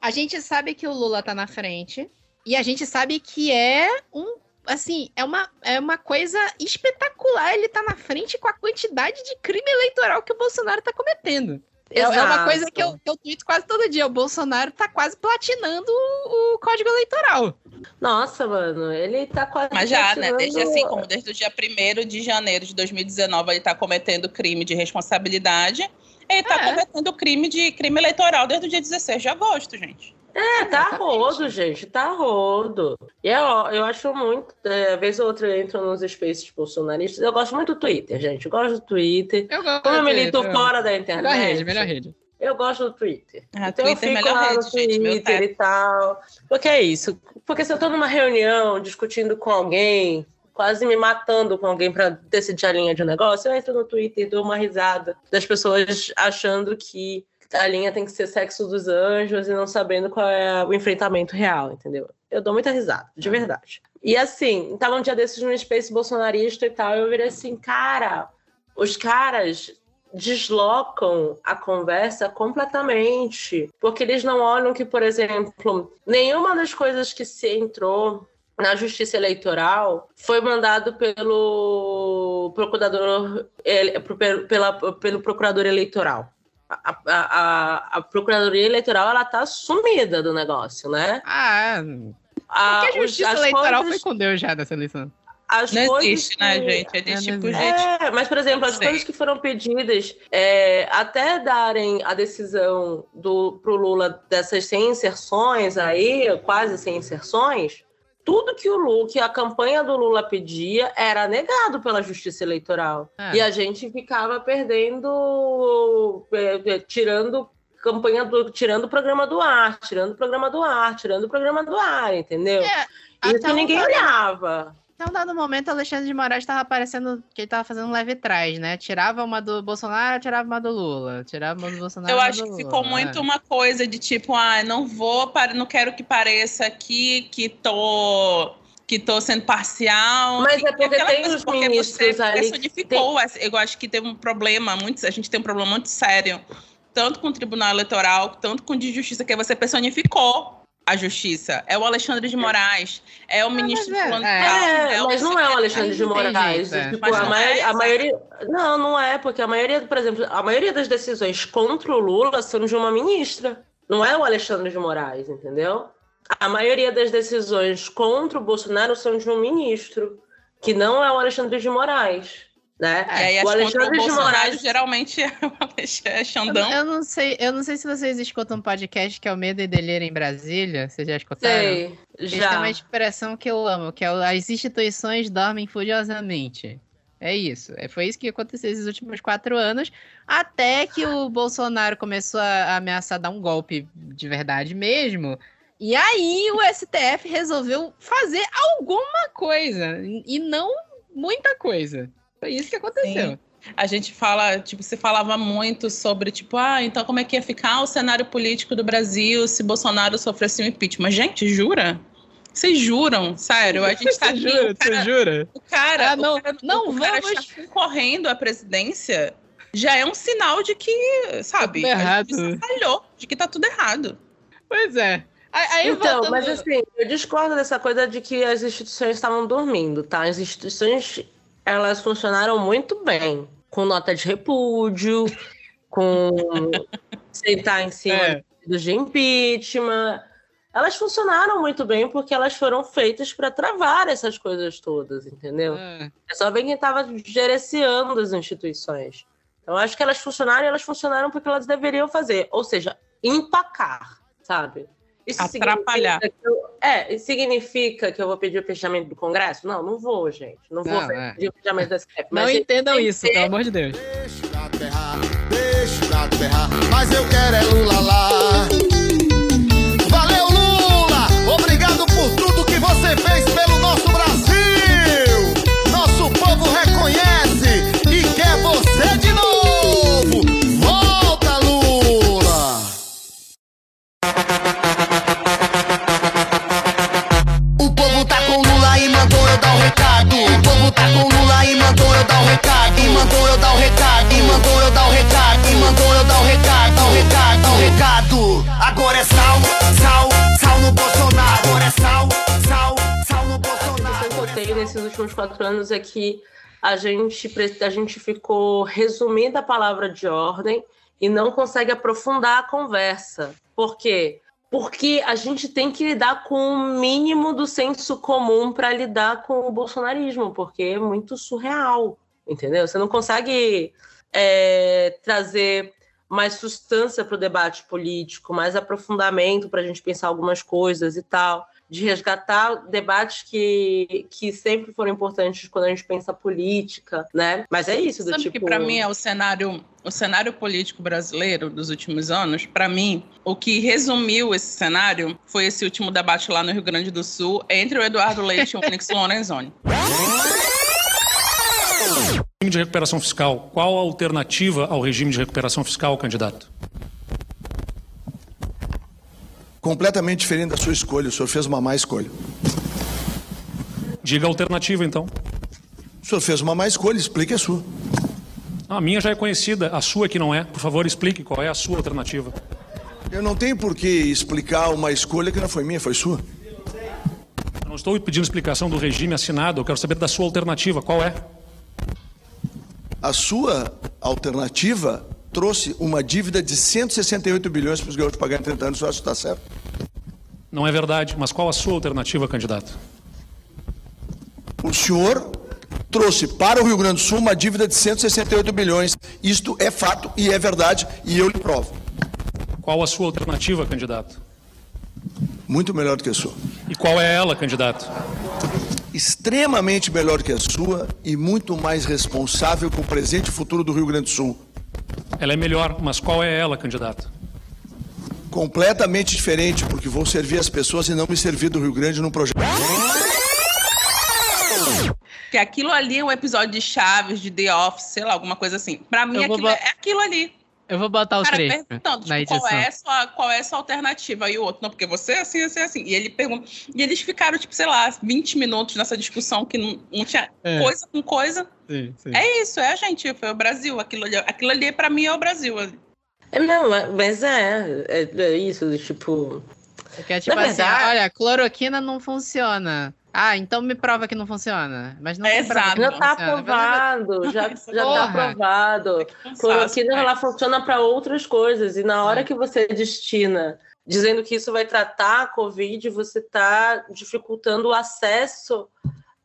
[SPEAKER 1] a gente sabe que o Lula tá na frente e a gente sabe que é um assim, é uma, é uma coisa espetacular ele tá na frente com a quantidade de crime eleitoral que o Bolsonaro tá cometendo. É, é uma
[SPEAKER 3] Exato.
[SPEAKER 1] coisa que eu, que eu tweeto quase todo dia. O Bolsonaro tá quase platinando o, o código eleitoral.
[SPEAKER 3] Nossa, mano, ele tá quase.
[SPEAKER 2] Mas já, né?
[SPEAKER 3] tirando-
[SPEAKER 2] Desde assim, como desde o dia 1 de janeiro de 2019, ele está cometendo crime de responsabilidade. Ele está
[SPEAKER 1] É.
[SPEAKER 2] cometendo crime de crime eleitoral desde o dia 16 de agosto, gente.
[SPEAKER 3] É, tá rodo, gente, tá rodo. E eu, eu acho muito. É, vez ou outra eu entro nos spaces bolsonaristas. Eu gosto muito do Twitter, gente. Eu gosto do Twitter.
[SPEAKER 1] Eu gosto.
[SPEAKER 3] Como eu milito
[SPEAKER 1] eu-
[SPEAKER 3] fora da
[SPEAKER 1] Melhor
[SPEAKER 3] internet.
[SPEAKER 1] rede, melhor rede.
[SPEAKER 3] Eu gosto do Twitter.
[SPEAKER 2] Ah,
[SPEAKER 3] então
[SPEAKER 2] Twitter é
[SPEAKER 3] eu fico
[SPEAKER 2] melhor
[SPEAKER 3] lá
[SPEAKER 2] rede,
[SPEAKER 3] no
[SPEAKER 2] gente,
[SPEAKER 3] Twitter
[SPEAKER 2] teto.
[SPEAKER 3] e tal. Porque é isso. Porque se eu tô numa reunião discutindo com alguém, quase me matando com alguém pra decidir a linha de um negócio, eu entro no Twitter e dou uma risada das pessoas achando que a linha tem que ser sexo dos anjos e não sabendo qual é o enfrentamento real, entendeu? Eu dou muita risada, de verdade. E assim, tava um dia desses no Space bolsonarista e tal, eu virei assim, cara, os caras deslocam a conversa completamente, porque eles não olham que, por exemplo, nenhuma das coisas que se entrou na justiça eleitoral foi mandado pelo procurador pela- pelo procurador eleitoral. A, a, a Procuradoria Eleitoral ela tá sumida do negócio, né?
[SPEAKER 1] Ah,
[SPEAKER 3] A,
[SPEAKER 1] porque a
[SPEAKER 3] os-
[SPEAKER 1] justiça
[SPEAKER 3] as
[SPEAKER 1] eleitoral
[SPEAKER 3] coisas-
[SPEAKER 1] foi com Deus já nessa eleição.
[SPEAKER 3] as
[SPEAKER 2] Não
[SPEAKER 3] coisas
[SPEAKER 2] existe, né,
[SPEAKER 3] que-
[SPEAKER 2] gente? É
[SPEAKER 1] É,
[SPEAKER 2] tipo,
[SPEAKER 1] não
[SPEAKER 2] gente.
[SPEAKER 3] É, mas, por exemplo, as
[SPEAKER 2] Sei.
[SPEAKER 3] coisas que foram pedidas é, até darem a decisão do, pro Lula dessas 100 inserções aí, quase 100 inserções, tudo que o Lula, que a campanha do Lula pedia era negado pela Justiça Eleitoral.
[SPEAKER 1] É.
[SPEAKER 3] E a gente ficava perdendo, é, é, tirando campanha do, tirando o programa do ar, tirando o programa do ar, tirando o programa do ar, entendeu?
[SPEAKER 1] É,
[SPEAKER 3] Isso ninguém olhava.
[SPEAKER 1] Até um dado momento, Alexandre de Moraes estava aparecendo que ele tava fazendo um leve trás, né? Tirava uma do Bolsonaro, tirava uma do Lula. Tirava uma do Bolsonaro.
[SPEAKER 2] Eu
[SPEAKER 1] uma
[SPEAKER 2] acho
[SPEAKER 1] do
[SPEAKER 2] que
[SPEAKER 1] Lula,
[SPEAKER 2] ficou
[SPEAKER 1] é.
[SPEAKER 2] muito uma coisa de tipo, ah, não vou, para, não quero que pareça aqui que tô que tô sendo parcial.
[SPEAKER 3] Mas
[SPEAKER 2] que-
[SPEAKER 3] é porque
[SPEAKER 2] aquela
[SPEAKER 3] tem
[SPEAKER 2] coisa,
[SPEAKER 3] os
[SPEAKER 2] porque
[SPEAKER 3] ministros
[SPEAKER 2] você
[SPEAKER 3] ali
[SPEAKER 2] personificou. essa- Eu acho que teve um problema muito, a gente tem um problema muito sério, tanto com o Tribunal Eleitoral, tanto com o de Justiça, que você personificou a justiça. É o Alexandre de Moraes, é o ministro
[SPEAKER 1] mas é, é.
[SPEAKER 3] É,
[SPEAKER 2] o
[SPEAKER 3] mas não é o Alexandre de Moraes.
[SPEAKER 1] é.
[SPEAKER 3] Tipo,
[SPEAKER 2] Mas
[SPEAKER 3] a, maioria,
[SPEAKER 2] é,
[SPEAKER 3] a maioria. Não, não é, porque a maioria, por exemplo, a maioria das decisões contra o Lula são de uma ministra. Não é o Alexandre de Moraes, entendeu? A maioria das decisões contra o Bolsonaro são de um ministro, que não é o Alexandre de Moraes. Né?
[SPEAKER 2] E aí,
[SPEAKER 3] o Alexandre de
[SPEAKER 2] Bolsonaro
[SPEAKER 3] Moraes.
[SPEAKER 2] geralmente é o
[SPEAKER 1] Eu,
[SPEAKER 2] Xandão.
[SPEAKER 1] eu não sei, eu não sei se vocês escutam um podcast que é o Medo e Delírio em Brasília. Vocês já escutaram?
[SPEAKER 3] Sei,
[SPEAKER 1] Eles têm
[SPEAKER 3] já.
[SPEAKER 1] uma expressão que eu amo, que é as instituições dormem furiosamente. É isso. É, foi isso que aconteceu esses últimos quatro anos, até que o Bolsonaro começou a ameaçar dar um golpe de verdade mesmo. E aí o STF resolveu fazer alguma coisa. E não muita coisa. Foi isso que aconteceu.
[SPEAKER 2] Sim. A gente fala, tipo, você falava muito sobre, tipo, ah, então como é que ia ficar o cenário político do Brasil se Bolsonaro sofresse um impeachment? Gente, jura? Vocês juram? Sério, a gente tá aqui, o cara,
[SPEAKER 1] jura?
[SPEAKER 2] o cara,
[SPEAKER 1] Ah, não,
[SPEAKER 2] o cara,
[SPEAKER 1] não
[SPEAKER 2] o cara
[SPEAKER 1] vamos-
[SPEAKER 2] está concorrendo à presidência, já é um sinal de que, sabe,
[SPEAKER 1] tudo errado.
[SPEAKER 2] falhou, de que tá tudo errado.
[SPEAKER 1] Pois é. Aí
[SPEAKER 3] Então,
[SPEAKER 1] voltando-
[SPEAKER 3] mas assim, eu discordo dessa coisa de que as instituições estavam dormindo, tá? As instituições, elas funcionaram muito bem, com nota de repúdio, com sentar em cima
[SPEAKER 1] É.
[SPEAKER 3] de impeachment. Elas funcionaram muito bem porque elas foram feitas para travar essas coisas todas, entendeu?
[SPEAKER 1] Ah,
[SPEAKER 3] É só ver quem estava gerenciando as instituições. Então, acho que elas funcionaram e elas funcionaram porque elas deveriam fazer. Ou seja, empacar, sabe? Isso
[SPEAKER 2] Atrapalhar.
[SPEAKER 3] significa eu- é, significa que eu vou pedir o fechamento do Congresso? Não, não vou, gente. Não vou
[SPEAKER 1] Não, é.
[SPEAKER 3] pedir o fechamento da STF.
[SPEAKER 1] não
[SPEAKER 3] mas
[SPEAKER 1] entendam isso,
[SPEAKER 3] ter-
[SPEAKER 1] pelo amor de Deus.
[SPEAKER 4] Deixa o gato berrar, deixa o gato berrar, mas eu quero é Lula lá. Valeu, Lula! Obrigado por tudo que você fez pelo nosso Brasil!
[SPEAKER 3] Quatro anos é que a gente, a gente ficou resumindo a palavra de ordem e não consegue aprofundar a conversa. Por quê? Porque a gente tem que lidar com o mínimo do senso comum para lidar com o bolsonarismo, porque é muito surreal, entendeu? Você não consegue é, trazer mais substância para o debate político, mais aprofundamento para a gente pensar algumas coisas e tal de resgatar debates que, que sempre foram importantes quando a gente pensa política, né? Mas é isso, do
[SPEAKER 2] Sabe
[SPEAKER 3] tipo...
[SPEAKER 2] que para mim é o cenário, o cenário político brasileiro dos últimos anos. Para mim, o que resumiu esse cenário foi esse último debate lá no Rio Grande do Sul entre o Eduardo Leite e o Onyx Lorenzoni.
[SPEAKER 6] Regime de recuperação fiscal. Qual a alternativa ao regime de recuperação fiscal, candidato?
[SPEAKER 7] Completamente diferente da sua escolha. O senhor fez uma má escolha.
[SPEAKER 6] Diga a alternativa, então.
[SPEAKER 7] O senhor fez uma má escolha, explique a sua.
[SPEAKER 6] A minha já é conhecida, a sua que não é. Por favor, explique qual é a sua alternativa.
[SPEAKER 7] Eu não tenho por que explicar uma escolha que não foi minha, foi sua.
[SPEAKER 6] Eu não estou pedindo explicação do regime assinado, eu quero saber da sua alternativa. Qual é?
[SPEAKER 7] A sua alternativa trouxe uma dívida de 168 bilhões para os gaúchos pagarem em 30 anos. Você acha que está certo?
[SPEAKER 6] Não é verdade, mas qual a sua alternativa, candidato?
[SPEAKER 7] O senhor trouxe para o Rio Grande do Sul uma dívida de 168 bilhões. Isto é fato e é verdade e eu lhe provo.
[SPEAKER 6] Qual a sua alternativa, candidato?
[SPEAKER 7] Muito melhor do que a sua.
[SPEAKER 6] E qual é ela, candidato?
[SPEAKER 7] Extremamente melhor que a sua e muito mais responsável com o presente e futuro do Rio Grande do Sul.
[SPEAKER 6] Ela é melhor, mas qual é ela, candidato?
[SPEAKER 7] Completamente diferente, porque vou servir as pessoas e não me servir do Rio Grande num projeto.
[SPEAKER 2] Que aquilo ali é um episódio de Chaves, de The Office, sei lá, alguma coisa assim. Pra mim,
[SPEAKER 1] vou
[SPEAKER 2] aquilo
[SPEAKER 1] bo-
[SPEAKER 2] é aquilo ali.
[SPEAKER 1] Eu vou botar o
[SPEAKER 2] cara
[SPEAKER 1] trecho
[SPEAKER 2] perguntando,
[SPEAKER 1] na
[SPEAKER 2] tipo,
[SPEAKER 1] edição.
[SPEAKER 2] qual é, a sua, qual é a sua alternativa? E o outro, não, porque você é assim, assim, assim. E ele pergunta. E eles ficaram, tipo, sei lá, 20 minutos nessa discussão que não, não tinha
[SPEAKER 1] É.
[SPEAKER 2] coisa com coisa.
[SPEAKER 1] Sim, sim.
[SPEAKER 2] É isso, é a gente, foi o Brasil. Aquilo ali, aquilo ali pra mim é o Brasil.
[SPEAKER 3] Não, mas- mas é, é, é isso, tipo.
[SPEAKER 1] Porque é tipo
[SPEAKER 3] Na
[SPEAKER 1] assim,
[SPEAKER 3] verdade-
[SPEAKER 1] olha, cloroquina não funciona. Ah, então me prova que não funciona. Mas não
[SPEAKER 2] É
[SPEAKER 1] tem prova que
[SPEAKER 2] exato.
[SPEAKER 3] Já tá
[SPEAKER 1] funciona.
[SPEAKER 3] aprovado, já, já tá aprovado. Cloroquina ela funciona para outras coisas e na hora
[SPEAKER 1] É.
[SPEAKER 3] que você destina dizendo que isso vai tratar a Covid, você está dificultando o acesso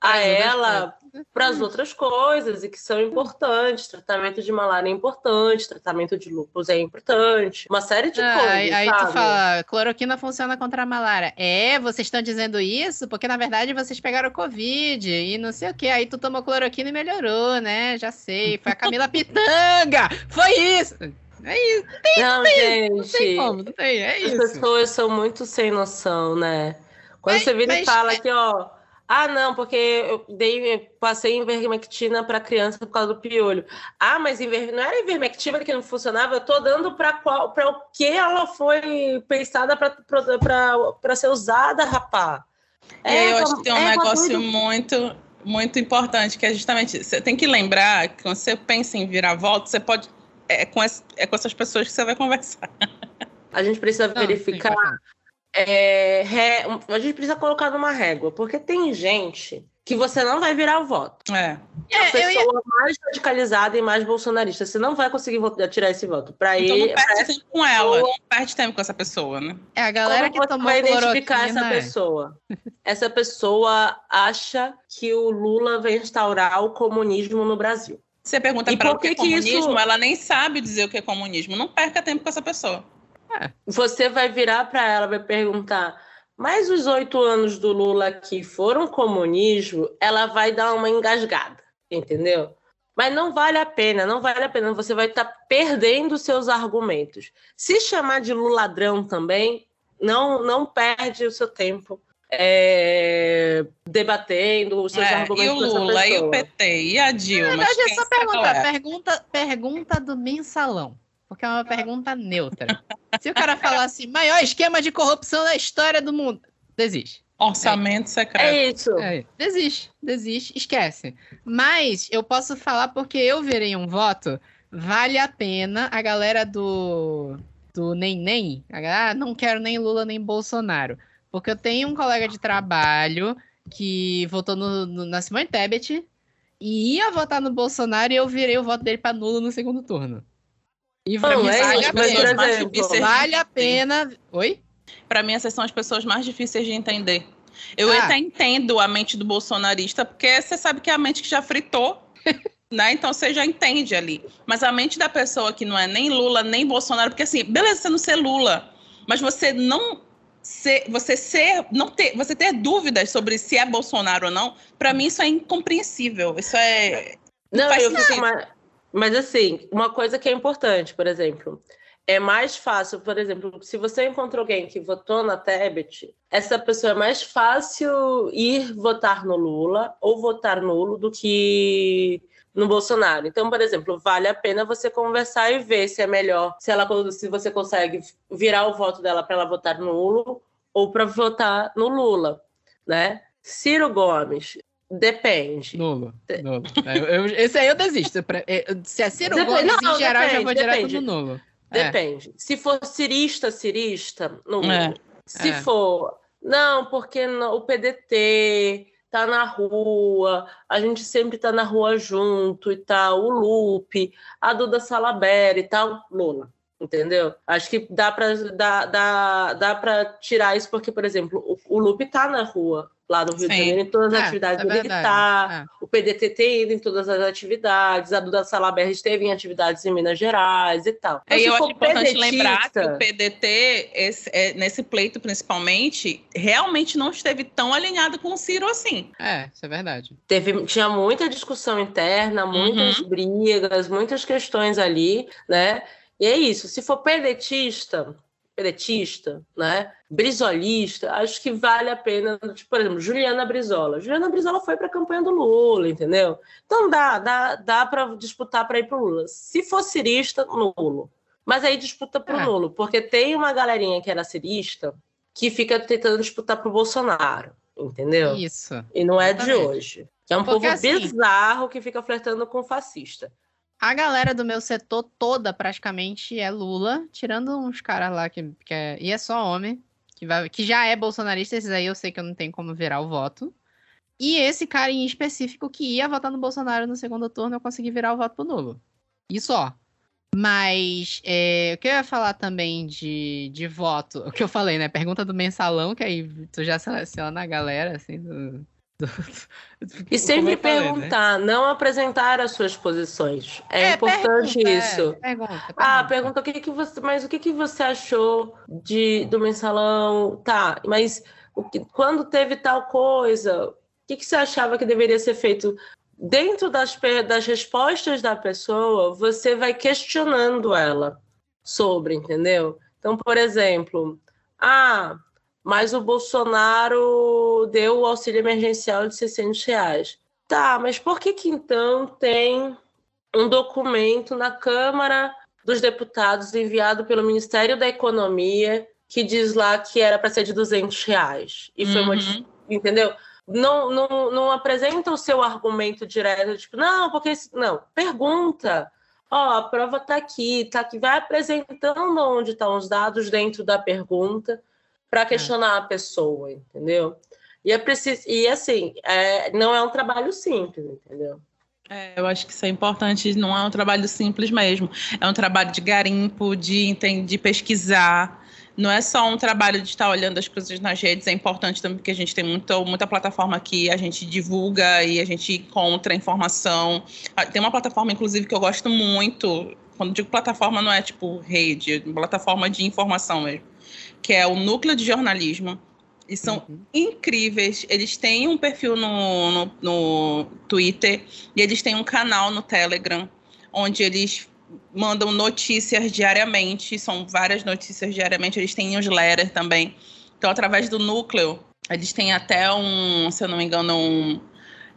[SPEAKER 3] a
[SPEAKER 1] outras
[SPEAKER 3] ela para as outras coisas e que são importantes. Tratamento de malária é importante, tratamento de lúpus é importante, uma série de
[SPEAKER 1] Ah,
[SPEAKER 3] coisas.
[SPEAKER 1] aí, aí tu fala, cloroquina funciona contra a malária. É, vocês estão dizendo isso porque na verdade vocês pegaram Covid e não sei o que. Aí tu tomou cloroquina e melhorou, né? Já sei. Foi a Camila Pitanga! Foi isso! É isso,
[SPEAKER 3] Não,
[SPEAKER 1] não tem
[SPEAKER 3] gente.
[SPEAKER 1] como, não tem. É
[SPEAKER 3] As
[SPEAKER 1] isso.
[SPEAKER 3] pessoas são muito sem noção, né? Quando
[SPEAKER 1] Mas-
[SPEAKER 3] você vira
[SPEAKER 1] mas-
[SPEAKER 3] e fala que, ó, ah, não, porque eu dei, eu passei ivermectina para criança por causa do piolho. Ah, mas iver- não era ivermectina que não funcionava, eu tô dando para qual, para o que ela foi pensada para ser usada, rapá.
[SPEAKER 2] Aí eu acho que tem um
[SPEAKER 3] é a
[SPEAKER 2] negócio muito, muito importante, que é justamente, você tem que lembrar que quando você pensa em virar volta, você pode. É com, ess- é com essas pessoas que você vai conversar.
[SPEAKER 3] A gente precisa
[SPEAKER 1] Não, sim,
[SPEAKER 3] verificar. É, ré- a gente precisa colocar numa régua, porque tem gente que você não vai virar o voto.
[SPEAKER 2] É.
[SPEAKER 3] É a
[SPEAKER 1] É, eu ia-
[SPEAKER 3] pessoa mais radicalizada e mais bolsonarista. Você não vai conseguir tirar esse voto. Para
[SPEAKER 2] Então
[SPEAKER 3] ele,
[SPEAKER 2] não perde tempo com ela, não perde tempo com essa pessoa, né?
[SPEAKER 1] É a galera
[SPEAKER 3] como
[SPEAKER 1] que
[SPEAKER 3] você
[SPEAKER 1] tomou
[SPEAKER 3] vai identificar essa
[SPEAKER 1] é.
[SPEAKER 3] pessoa? Essa pessoa acha que o Lula vai instaurar o comunismo no Brasil.
[SPEAKER 2] Você pergunta
[SPEAKER 3] E
[SPEAKER 2] para
[SPEAKER 3] por
[SPEAKER 2] o que é
[SPEAKER 3] que que isso-
[SPEAKER 2] comunismo, ela nem sabe dizer o que é comunismo. Não perca tempo com essa pessoa.
[SPEAKER 3] Você vai virar para ela, vai perguntar. Mas os oito anos do Lula que foram comunismo, ela vai dar uma engasgada, entendeu? Mas não vale a pena, não vale a pena. Você vai estar perdendo seus argumentos. Se chamar de Lula ladrão também, não, não perde o seu tempo é, debatendo os seus
[SPEAKER 2] É, e
[SPEAKER 3] argumentos.
[SPEAKER 2] o
[SPEAKER 3] com essa
[SPEAKER 2] Lula, e o. PT, e a Dilma.
[SPEAKER 1] Na verdade, é só
[SPEAKER 2] sabe qual
[SPEAKER 1] pergunta,
[SPEAKER 2] é?
[SPEAKER 1] pergunta, pergunta do mensalão. Porque é uma pergunta neutra. Se o cara falar assim, maior esquema de corrupção da história do mundo, desiste.
[SPEAKER 2] Orçamento secreto.
[SPEAKER 3] É isso.
[SPEAKER 1] É, desiste, desiste, esquece. Mas eu posso falar porque eu virei um voto, vale a pena a galera do do nem nem, ah, não quero nem Lula nem Bolsonaro, porque eu tenho um colega de trabalho que votou no, no, na Simone Tebet e ia votar no Bolsonaro e eu virei o voto dele para nulo no segundo turno. E
[SPEAKER 3] Não,
[SPEAKER 1] vale,
[SPEAKER 3] é
[SPEAKER 1] vale
[SPEAKER 3] isso,
[SPEAKER 1] a
[SPEAKER 3] mas, por exemplo,
[SPEAKER 1] Vale a pena. Oi?
[SPEAKER 2] Para mim, essas são as pessoas mais difíceis de entender. Eu
[SPEAKER 1] Ah.
[SPEAKER 2] até entendo a mente do bolsonarista, porque você sabe que é a mente que já fritou, né? Então você já entende ali. Mas a mente da pessoa que não é nem Lula, nem Bolsonaro, porque assim, beleza você não ser Lula, mas você não ser, você ser, não ter, você ter dúvidas sobre se é Bolsonaro ou não, para mim isso é incompreensível. Isso é
[SPEAKER 3] Não,
[SPEAKER 2] faz
[SPEAKER 3] eu fico mais... Mas assim, uma coisa que é importante, por exemplo, é mais fácil, por exemplo, se você encontra alguém que votou na Tebet, essa pessoa é mais fácil ir votar no Lula ou votar nulo do que no Bolsonaro. Então, por exemplo, vale a pena você conversar e ver se é melhor, se ela se você consegue virar o voto dela para ela votar nulo ou para votar no Lula, né? Ciro Gomes, depende.
[SPEAKER 1] Nulo. nulo. Eu- eu- esse aí eu desisto. Se é Ciro
[SPEAKER 3] Depende-
[SPEAKER 1] Gomes,
[SPEAKER 3] não,
[SPEAKER 1] em geral, eu já
[SPEAKER 3] depende,
[SPEAKER 1] vou direto
[SPEAKER 3] depende.
[SPEAKER 1] no nulo. É.
[SPEAKER 3] Depende. Se for cirista, cirista, não.
[SPEAKER 2] É.
[SPEAKER 3] Se
[SPEAKER 1] É.
[SPEAKER 3] for, não, porque o PDT tá na rua, a gente sempre tá na rua junto e tal, o Lupe, a Duda Salabera e tal, Lula. Entendeu? Acho que dá para dá, dá, dá pra tirar isso, porque, por exemplo, o, o Lupe tá na rua lá no Rio
[SPEAKER 1] Sim.
[SPEAKER 3] de Janeiro, em todas as
[SPEAKER 1] É,
[SPEAKER 3] atividades
[SPEAKER 1] é
[SPEAKER 3] tá.
[SPEAKER 1] é.
[SPEAKER 3] O PDT tem ido em todas as atividades, a Duda Salaberry esteve em atividades em Minas Gerais e tal. Então,
[SPEAKER 2] É, eu acho importante lembrar que
[SPEAKER 3] pedetista-
[SPEAKER 2] o PDT, esse- é, nesse pleito principalmente, realmente não esteve tão alinhado com o Ciro assim.
[SPEAKER 1] É, isso é verdade.
[SPEAKER 3] teve, tinha muita discussão interna, muitas
[SPEAKER 2] Uhum.
[SPEAKER 3] brigas, muitas questões ali, né? E é isso. Se for pedetista, pedetista, né? Brizolista, acho que vale a pena. Tipo, por exemplo, Juliana Brizola. Juliana Brizola foi para a campanha do Lula, entendeu? Então dá, dá, dá para disputar para ir para o Lula. Se for cirista, nulo. Mas aí disputa para o
[SPEAKER 1] É.
[SPEAKER 3] nulo, porque tem uma galerinha que era cirista que fica tentando disputar para o Bolsonaro, entendeu?
[SPEAKER 1] Isso.
[SPEAKER 3] E não é de
[SPEAKER 1] Exatamente.
[SPEAKER 3] hoje. É um
[SPEAKER 1] Porque,
[SPEAKER 3] povo
[SPEAKER 1] assim,
[SPEAKER 3] bizarro que fica flertando com fascista.
[SPEAKER 1] A galera do meu setor toda praticamente é Lula, tirando uns caras lá que, que é, e é só homem, que, vai, que já é bolsonarista, esses aí eu sei que eu não tenho como virar o voto. E esse cara em específico que ia votar no Bolsonaro no segundo turno, eu consegui virar o voto pro Lula. E só. Mas é, o que eu ia falar também de, de voto, o que eu falei, né? Pergunta do mensalão, que aí tu já seleciona a galera, assim, do.
[SPEAKER 3] E sempre
[SPEAKER 1] falei, né?
[SPEAKER 3] perguntar, não apresentar as suas posições. É, importante
[SPEAKER 1] pergunta, é,
[SPEAKER 3] isso.
[SPEAKER 1] pergunta,
[SPEAKER 3] Ah,
[SPEAKER 1] pergunta.
[SPEAKER 3] pergunta o que, que você. Mas o que, que você achou de, do mensalão? Tá, mas o que, quando teve tal coisa, o que, que você achava que deveria ser feito? Dentro das, das respostas da pessoa, você vai questionando ela sobre, entendeu? Então, por exemplo, ah, mas o Bolsonaro deu o auxílio emergencial de 600 reais. Tá, mas por que que então tem um documento na Câmara dos Deputados enviado pelo Ministério da Economia que diz lá que era para ser de 200 reais e foi
[SPEAKER 2] Uhum.
[SPEAKER 3] modificado, entendeu? Não, não, não apresenta o seu argumento direto, tipo, não, porque não, pergunta. Ó, a prova tá aqui, tá aqui, vai apresentando onde estão os dados dentro da pergunta para questionar a pessoa, entendeu? E é preciso, e assim, é, não é um trabalho simples, entendeu?
[SPEAKER 2] É, eu acho que isso é importante, não é um trabalho simples mesmo. É um trabalho de garimpo, de, de pesquisar. Não é só um trabalho de estar olhando as coisas nas redes, é importante também porque a gente tem muito, muita plataforma que a gente divulga e a gente encontra informação. Ah, Tem uma plataforma, inclusive, que eu gosto muito. Quando digo plataforma, não é tipo rede, é plataforma de informação mesmo, que é o Núcleo de Jornalismo. E são
[SPEAKER 1] Uhum.
[SPEAKER 2] incríveis. Eles têm um perfil no, no, no Twitter e eles têm um canal no Telegram, onde eles mandam notícias diariamente. São várias notícias diariamente. Eles têm newsletter também. Então, através do núcleo, eles têm até um, se eu não me engano, um.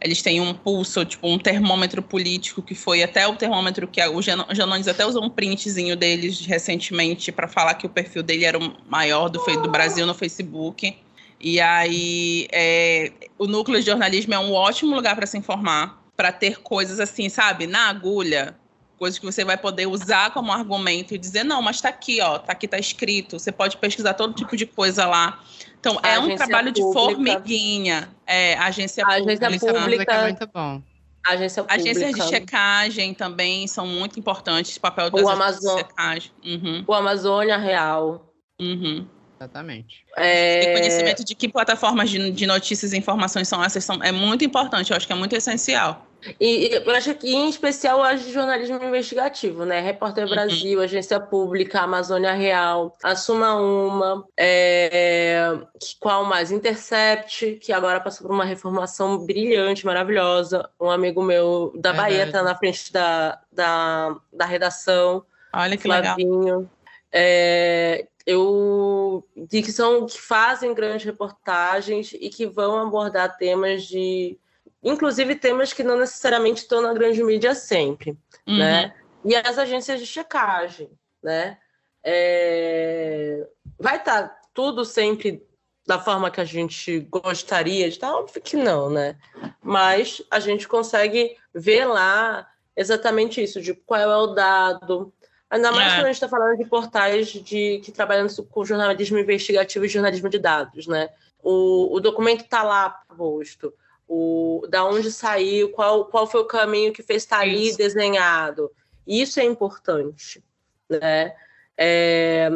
[SPEAKER 2] Eles têm um pulso, tipo um termômetro político, que foi até o termômetro que a- o Jano- o Janones até usou um printzinho deles recentemente para falar que o perfil dele era o maior do, do Brasil no Facebook. E aí, é, o núcleo de jornalismo é um ótimo lugar para se informar, para ter coisas assim, sabe, na agulha, coisas que você vai poder usar como argumento e dizer, não, mas tá aqui, ó, tá aqui, tá escrito. Você pode pesquisar todo tipo de coisa lá. Então,
[SPEAKER 3] A
[SPEAKER 2] é um
[SPEAKER 3] agência
[SPEAKER 2] trabalho de
[SPEAKER 3] pública.
[SPEAKER 2] formiguinha. É, agência
[SPEAKER 3] A
[SPEAKER 2] pública.
[SPEAKER 3] agência
[SPEAKER 1] Isso é
[SPEAKER 3] pública-
[SPEAKER 1] muito bom.
[SPEAKER 3] Agência pública.
[SPEAKER 2] Agências de checagem também são muito importantes. O papel das
[SPEAKER 3] O
[SPEAKER 2] agências de
[SPEAKER 3] Amazon.
[SPEAKER 2] checagem. Uhum,
[SPEAKER 3] O Amazônia Real.
[SPEAKER 2] uhum.
[SPEAKER 1] Exatamente.
[SPEAKER 3] É,
[SPEAKER 2] Ter conhecimento de que plataformas de, de notícias e informações são essas são, é muito importante, eu acho que é muito essencial.
[SPEAKER 3] E, eu acho que, em especial, a de jornalismo investigativo, né? Repórter
[SPEAKER 2] Uhum.
[SPEAKER 3] Brasil, Agência Pública, Amazônia Real, Assuma Uma, é, qual mais? Intercept, que agora passou por uma reformação brilhante, maravilhosa. Um amigo meu da
[SPEAKER 1] Verdade.
[SPEAKER 3] Bahia está na frente da, da, da redação.
[SPEAKER 2] Olha que legal.
[SPEAKER 3] Flavinho. É, eu que são que fazem grandes reportagens e que vão abordar temas de, inclusive temas que não necessariamente estão na grande mídia sempre,
[SPEAKER 2] Uhum.
[SPEAKER 3] né? E as agências de checagem, né? É, vai estar tudo sempre da forma que a gente gostaria de estar, óbvio que não, né? Mas a gente consegue ver lá exatamente isso, de qual é o dado. Ainda mais
[SPEAKER 2] É.
[SPEAKER 3] quando a gente está falando de portais de, que trabalham com jornalismo investigativo e jornalismo de dados, né? O, o documento está lá posto. O, da onde saiu, qual, qual foi o caminho que fez estar ali
[SPEAKER 2] Isso.
[SPEAKER 3] desenhado. Isso é importante, né? É,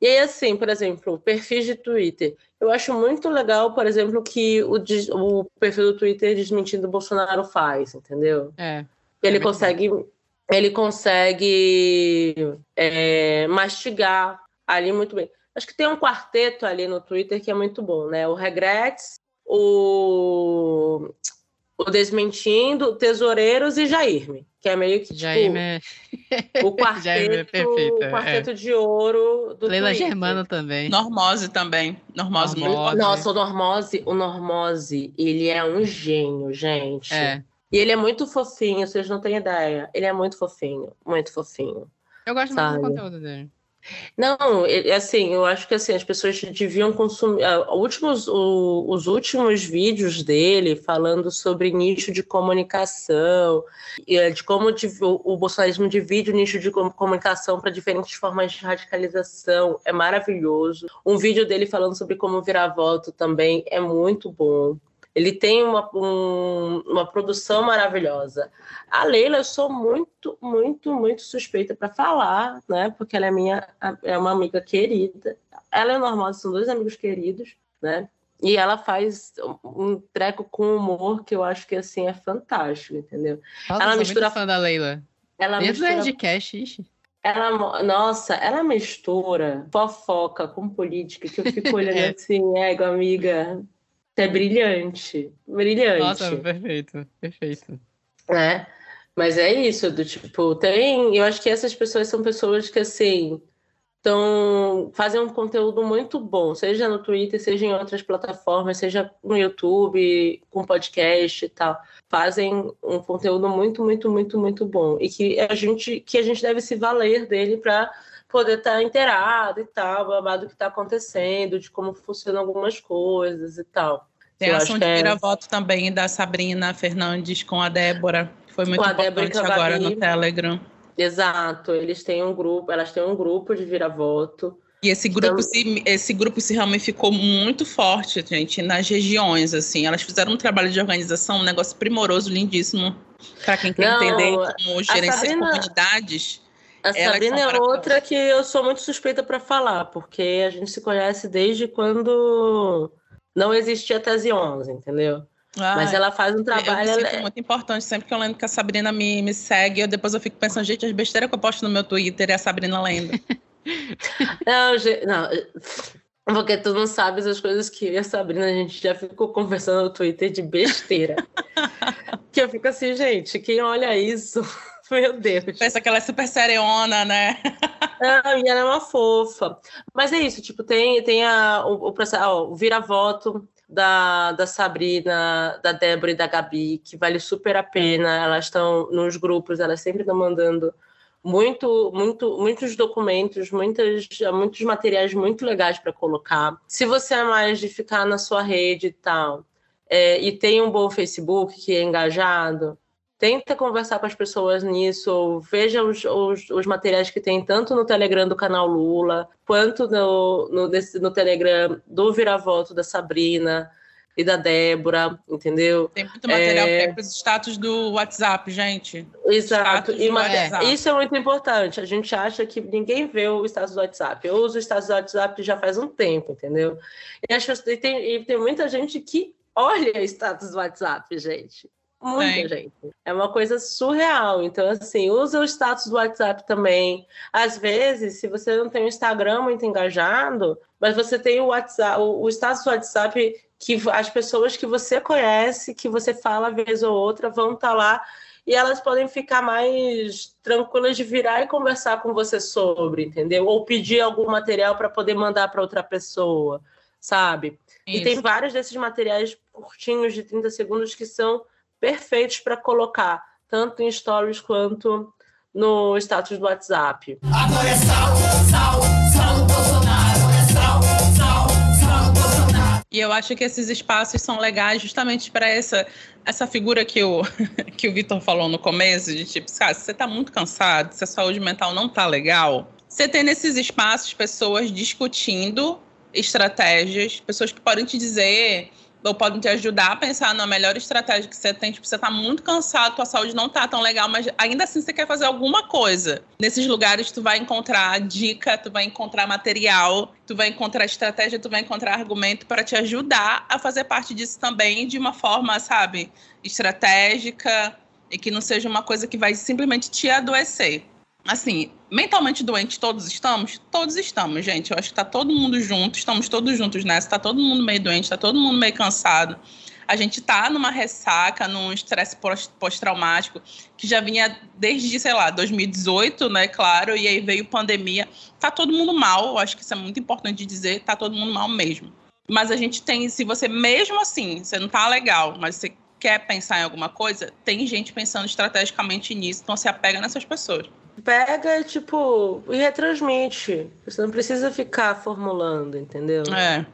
[SPEAKER 3] e aí, assim, por exemplo, perfis de Twitter. Eu acho muito legal, por exemplo, que o, o perfil do Twitter desmentindo o Bolsonaro faz, entendeu?
[SPEAKER 1] É.
[SPEAKER 3] Ele
[SPEAKER 1] verdade.
[SPEAKER 3] consegue, ele consegue é, mastigar ali muito bem. Acho que tem um quarteto ali no Twitter que é muito bom, né? O Regrets, o, o Desmentindo, o Tesoureiros e Jairme, que é meio que tipo,
[SPEAKER 1] Jaime é...
[SPEAKER 3] o quarteto,
[SPEAKER 1] Jaime é perfeito,
[SPEAKER 3] o quarteto de ouro do
[SPEAKER 1] Leila
[SPEAKER 3] Twitter.
[SPEAKER 1] Germano também.
[SPEAKER 2] Normose também. Normose,
[SPEAKER 1] Normose.
[SPEAKER 3] Nossa, o Normose, o Normose, ele é um gênio, gente.
[SPEAKER 1] É.
[SPEAKER 3] E ele é muito fofinho, vocês não têm ideia. Ele é muito fofinho, muito fofinho.
[SPEAKER 1] Eu gosto muito do
[SPEAKER 3] Sabe?
[SPEAKER 1] conteúdo dele.
[SPEAKER 3] Não, assim, eu acho que assim, as pessoas deviam consumir. ah, últimos, o- os últimos vídeos dele falando sobre nicho de comunicação, eh, de como o, o bolsonarismo divide o nicho de com- comunicação para diferentes formas de radicalização, é maravilhoso. Um vídeo dele falando sobre como virar voto também é muito bom. Ele tem uma, um- uma produção maravilhosa. A Leila, eu sou muito, muito, muito suspeita para falar, né? Porque ela é minha, é uma amiga querida. Ela e o Normosa são dois amigos queridos, né? E ela faz um treco com humor que eu acho que assim é fantástico, entendeu?
[SPEAKER 1] Nossa,
[SPEAKER 3] Ela mistura-
[SPEAKER 1] muito fã da Leila.
[SPEAKER 3] Ela
[SPEAKER 1] Desde
[SPEAKER 3] mistura,
[SPEAKER 1] Nerdcast, ixi.
[SPEAKER 3] ela, nossa, ela mistura fofoca com política que eu fico olhando
[SPEAKER 1] É.
[SPEAKER 3] assim, ego, amiga, é brilhante, brilhante.
[SPEAKER 1] Nossa, perfeito, perfeito.
[SPEAKER 3] né? Mas é isso, do tipo, tem. Eu acho que essas pessoas são pessoas que, assim, tão, fazem um conteúdo muito bom, seja no Twitter, seja em outras plataformas, seja no YouTube, com podcast e tal. Fazem um conteúdo muito, muito, muito, muito bom. E que a gente, que a gente deve se valer dele para poder estar inteirado e tal, babado do que está acontecendo, de como funcionam algumas coisas e tal.
[SPEAKER 2] Tem a ação de
[SPEAKER 3] é-
[SPEAKER 2] vira-voto também da Sabrina Fernandes com a Débora, que foi muito
[SPEAKER 3] Com
[SPEAKER 2] importante agora no Telegram.
[SPEAKER 3] Exato, eles têm um grupo, elas têm um grupo de vira-voto.
[SPEAKER 2] E esse grupo,
[SPEAKER 3] Então-
[SPEAKER 2] se, esse grupo se ramificou muito forte, gente, nas regiões, assim. Elas fizeram um trabalho de organização, um negócio primoroso, lindíssimo. Para quem quer
[SPEAKER 3] Não,
[SPEAKER 2] entender como gerenciar
[SPEAKER 3] Sabrina-
[SPEAKER 2] comunidades.
[SPEAKER 3] A Sabrina é outra que eu sou muito suspeita para falar, porque a gente se conhece desde quando não existia Tese 11, entendeu? Mas ela faz um
[SPEAKER 2] eu
[SPEAKER 3] trabalho.
[SPEAKER 2] me
[SPEAKER 3] ela
[SPEAKER 2] sinto
[SPEAKER 3] é-
[SPEAKER 2] muito importante. Sempre que eu lembro que a Sabrina me, me segue, eu, depois eu fico pensando, gente, as besteiras que eu posto no meu Twitter é a Sabrina lendo.
[SPEAKER 3] Não, não, porque tu não sabes as coisas que eu e a Sabrina a gente já ficou conversando no Twitter de besteira. que eu fico assim, gente, quem olha isso, meu Deus.
[SPEAKER 2] Pensa que ela é super seriona, né?
[SPEAKER 3] Ah, e ela é uma fofa. Mas é isso, tipo, tem, tem a, o, o processo, ó, o vira-voto da, da Sabrina, da Débora e da Gabi, que vale super a pena. Elas estão nos grupos, elas sempre estão mandando muito, muito, muitos documentos, muitas, muitos materiais muito legais para colocar. Se você é mais de ficar na sua rede e tal, é, e tem um bom Facebook que é engajado, tenta conversar com as pessoas nisso, ou veja os, os, os materiais que tem tanto no Telegram do canal Lula, quanto no, no, no Telegram do Viravoto da Sabrina e da Débora, entendeu?
[SPEAKER 2] Tem muito material
[SPEAKER 3] É.
[SPEAKER 2] que para os status do WhatsApp, gente.
[SPEAKER 3] Exato. E
[SPEAKER 2] WhatsApp.
[SPEAKER 3] isso é muito importante. A gente acha que ninguém vê o status do WhatsApp. Eu uso o status do WhatsApp já faz um tempo, entendeu? E, pessoas- e tem, e tem muita gente que olha o status do WhatsApp, gente. Muita
[SPEAKER 2] Tem.
[SPEAKER 3] gente. É uma coisa surreal. Então, assim, usa o status do WhatsApp também. Às vezes, se você não tem um Instagram muito engajado, mas você tem o WhatsApp, o, o status do WhatsApp que as pessoas que você conhece, que você fala vez ou outra, vão estar lá e elas podem ficar mais tranquilas de virar e conversar com você sobre, entendeu? Ou pedir algum material para poder mandar para outra pessoa, sabe? E
[SPEAKER 2] Isso.
[SPEAKER 3] tem vários desses materiais curtinhos de 30 segundos que são perfeitos para colocar, tanto em stories quanto no status do WhatsApp.
[SPEAKER 4] Agora é sal, sal, sal do Bolsonaro. Agora é sal, sal, sal do Bolsonaro.
[SPEAKER 2] E eu acho que esses espaços são legais justamente para essa, essa figura que o, que o Vitor falou no começo, de tipo, cara, se você está muito cansado, se a saúde mental não tá legal, você tem nesses espaços pessoas discutindo estratégias, pessoas que podem te dizer ou podem te ajudar a pensar na melhor estratégia que você tem. Tipo, você tá muito cansado, tua saúde não tá tão legal, mas ainda assim você quer fazer alguma coisa. Nesses lugares tu vai encontrar dica, tu vai encontrar material, tu vai encontrar estratégia, tu vai encontrar argumento para te ajudar a fazer parte disso também de uma forma, sabe, estratégica e que não seja uma coisa que vai simplesmente te adoecer assim, mentalmente doente todos estamos? Todos estamos, gente. Eu acho que tá todo mundo junto, estamos todos juntos nessa, tá todo mundo meio doente, tá todo mundo meio cansado. A gente tá numa ressaca, num estresse pós-traumático que já vinha desde, sei lá, 2018, né, claro, e aí veio pandemia. Tá todo mundo mal, eu acho que isso é muito importante dizer, tá todo mundo mal mesmo. Mas a gente tem, se você mesmo assim, você não tá legal, mas você quer pensar em alguma coisa, tem gente pensando estrategicamente nisso, então se apega nessas pessoas
[SPEAKER 3] pega, tipo, e retransmite. Você não precisa ficar formulando, entendeu?
[SPEAKER 2] É.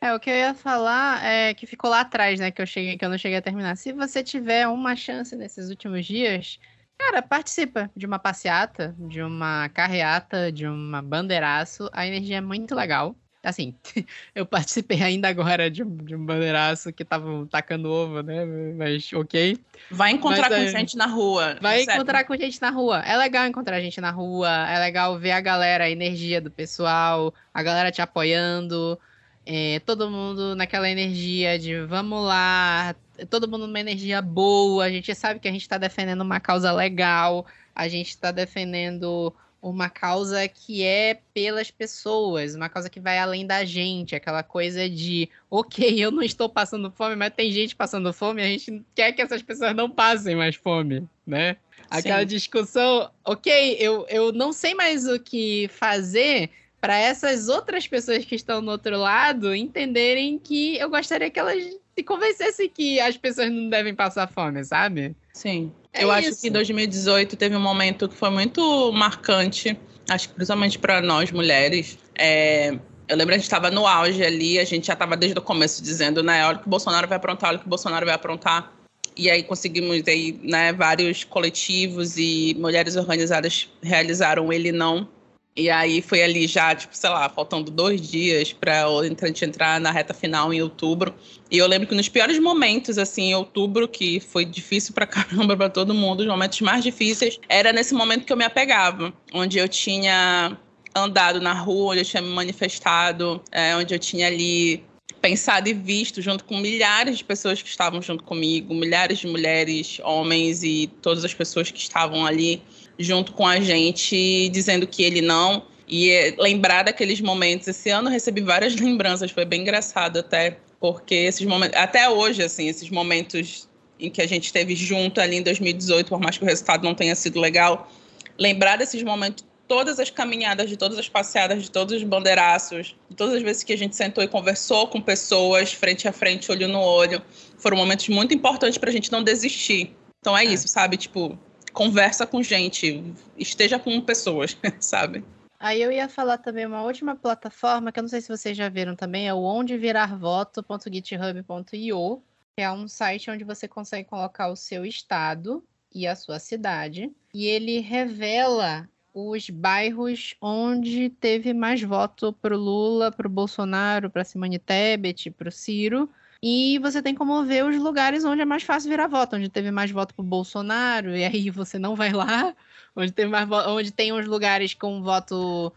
[SPEAKER 1] É, o que eu ia falar é que ficou lá atrás, né? Que eu, cheguei, que eu não cheguei a terminar. Se você tiver uma chance nesses últimos dias, cara, participa de uma passeata, de uma carreata, de uma bandeiraço. A energia é muito legal. Assim, eu participei ainda agora de um, de um bandeiraço que tava tacando ovo, né? Mas ok.
[SPEAKER 2] Vai encontrar Mas, com é, gente na rua.
[SPEAKER 1] Vai encontrar com gente na rua. É legal encontrar gente na rua. É legal ver a galera, a energia do pessoal, a galera te apoiando. É, todo mundo naquela energia de vamos lá, todo mundo numa energia boa. A gente sabe que a gente tá defendendo uma causa legal, a gente tá defendendo uma causa que é pelas pessoas, uma causa que vai além da gente, aquela coisa de, ok, eu não estou passando fome, mas tem gente passando fome, a gente quer que essas pessoas não passem mais fome, né? Aquela Sim. discussão, ok, eu, eu não sei mais o que fazer para essas outras pessoas que estão no outro lado entenderem que eu gostaria que elas se convencessem que as pessoas não devem passar fome, sabe?
[SPEAKER 2] Sim. É eu isso. acho que 2018 teve um momento que foi muito marcante, acho que principalmente para nós mulheres. É, eu lembro que a gente estava no auge ali, a gente já estava desde o começo dizendo, né, olha que o Bolsonaro vai aprontar, olha que o Bolsonaro vai aprontar. E aí conseguimos aí, né, vários coletivos e mulheres organizadas realizaram ele não e aí foi ali já, tipo, sei lá, faltando dois dias para a gente entrar na reta final em outubro. E eu lembro que nos piores momentos, assim, em outubro, que foi difícil pra caramba para todo mundo, os momentos mais difíceis, era nesse momento que eu me apegava, onde eu tinha andado na rua, onde eu tinha me manifestado, é, onde eu tinha ali pensado e visto junto com milhares de pessoas que estavam junto comigo, milhares de mulheres, homens e todas as pessoas que estavam ali junto com a gente, dizendo que ele não. E é lembrar daqueles momentos. Esse ano eu recebi várias lembranças, foi bem engraçado até, porque esses momentos, até hoje, assim, esses momentos em que a gente esteve junto ali em 2018, por mais que o resultado não tenha sido legal, lembrar desses momentos, todas as caminhadas, de todas as passeadas, de todos os bandeiraços, de todas as vezes que a gente sentou e conversou com pessoas frente a frente, olho no olho, foram momentos muito importantes para a gente não desistir. Então é, é isso, sabe? Tipo, conversa com gente, esteja com pessoas, sabe?
[SPEAKER 1] Aí eu ia falar também uma última plataforma que eu não sei se vocês já viram também, é o ondevirarvoto.github.io, que é um site onde você consegue colocar o seu estado e a sua cidade, e ele revela os bairros onde teve mais voto pro Lula, pro Bolsonaro, para Simone Tebet, pro Ciro, e você tem como ver os lugares onde é mais fácil virar voto, onde teve mais voto pro Bolsonaro, e aí você não vai lá. Onde tem, mais onde tem uns lugares com voto.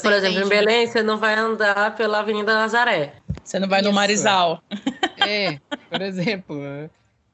[SPEAKER 3] Por exemplo, em Belém, você não vai andar pela Avenida Nazaré.
[SPEAKER 2] Você não vai Isso. no Marizal.
[SPEAKER 1] É, por exemplo.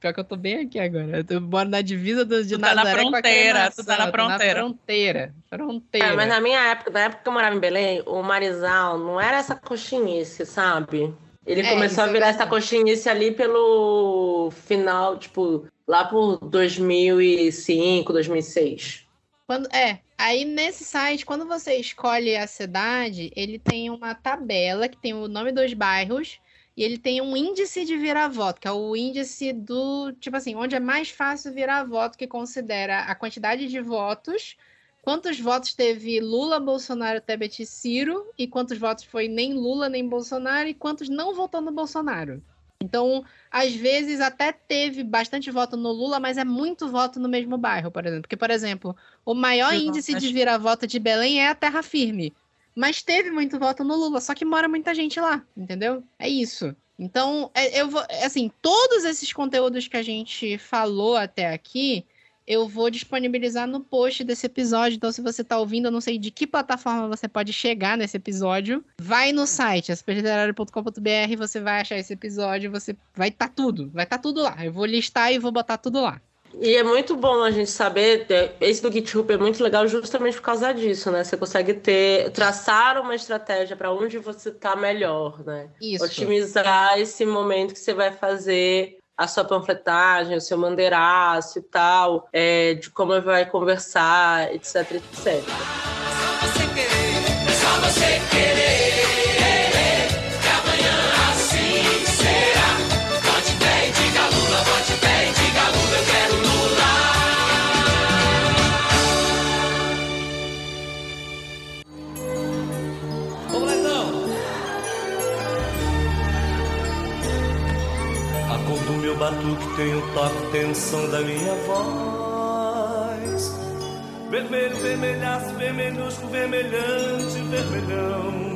[SPEAKER 1] Pior que eu tô bem aqui agora. Eu moro na divisa do, de
[SPEAKER 2] tu
[SPEAKER 1] Nazaré
[SPEAKER 2] tá na fronteira, tu tá na fronteira.
[SPEAKER 1] Na fronteira. Fronteira.
[SPEAKER 3] É, mas na minha época, na época que eu morava em Belém, o Marizal não era essa coxinice, sabe? Ele é, começou a virar é essa coxinice ali pelo final, tipo, lá por 2005, 2006.
[SPEAKER 1] Quando, é, aí nesse site, quando você escolhe a cidade, ele tem uma tabela que tem o nome dos bairros e ele tem um índice de virar-voto, que é o índice do, tipo assim, onde é mais fácil virar voto, que considera a quantidade de votos quantos votos teve Lula, Bolsonaro, Tebet e Ciro, e quantos votos foi nem Lula nem Bolsonaro, e quantos não votou no Bolsonaro. Então, às vezes até teve bastante voto no Lula, mas é muito voto no mesmo bairro, por exemplo. Porque, por exemplo, o maior índice de vira-voto de Belém é a Terra Firme. mas teve muito voto no Lula, só que mora muita gente lá, entendeu? É isso. Então, é, eu vou, assim, todos esses conteúdos que a gente falou até aqui, eu vou disponibilizar no post desse episódio. Então, se você está ouvindo, eu não sei de que plataforma você pode chegar nesse episódio. Vai no site, asperliterário.com.br, você vai achar esse episódio, você vai estar tá tudo, vai estar tá tudo lá. Eu vou listar e vou botar tudo lá.
[SPEAKER 3] E é muito bom a gente saber, é, esse do GitHub é muito legal justamente por causa disso, né? Você consegue ter, traçar uma estratégia para onde você está melhor, né?
[SPEAKER 1] Isso.
[SPEAKER 3] Otimizar esse momento que você vai fazer a sua panfletagem, o seu mandeiraço e tal, é, de como vai conversar, etc, etc.
[SPEAKER 8] batuque tem o toque, tem o som da minha voz. Vermelho, vermelhaço, vermelhusco, vermelhante, vermelhão.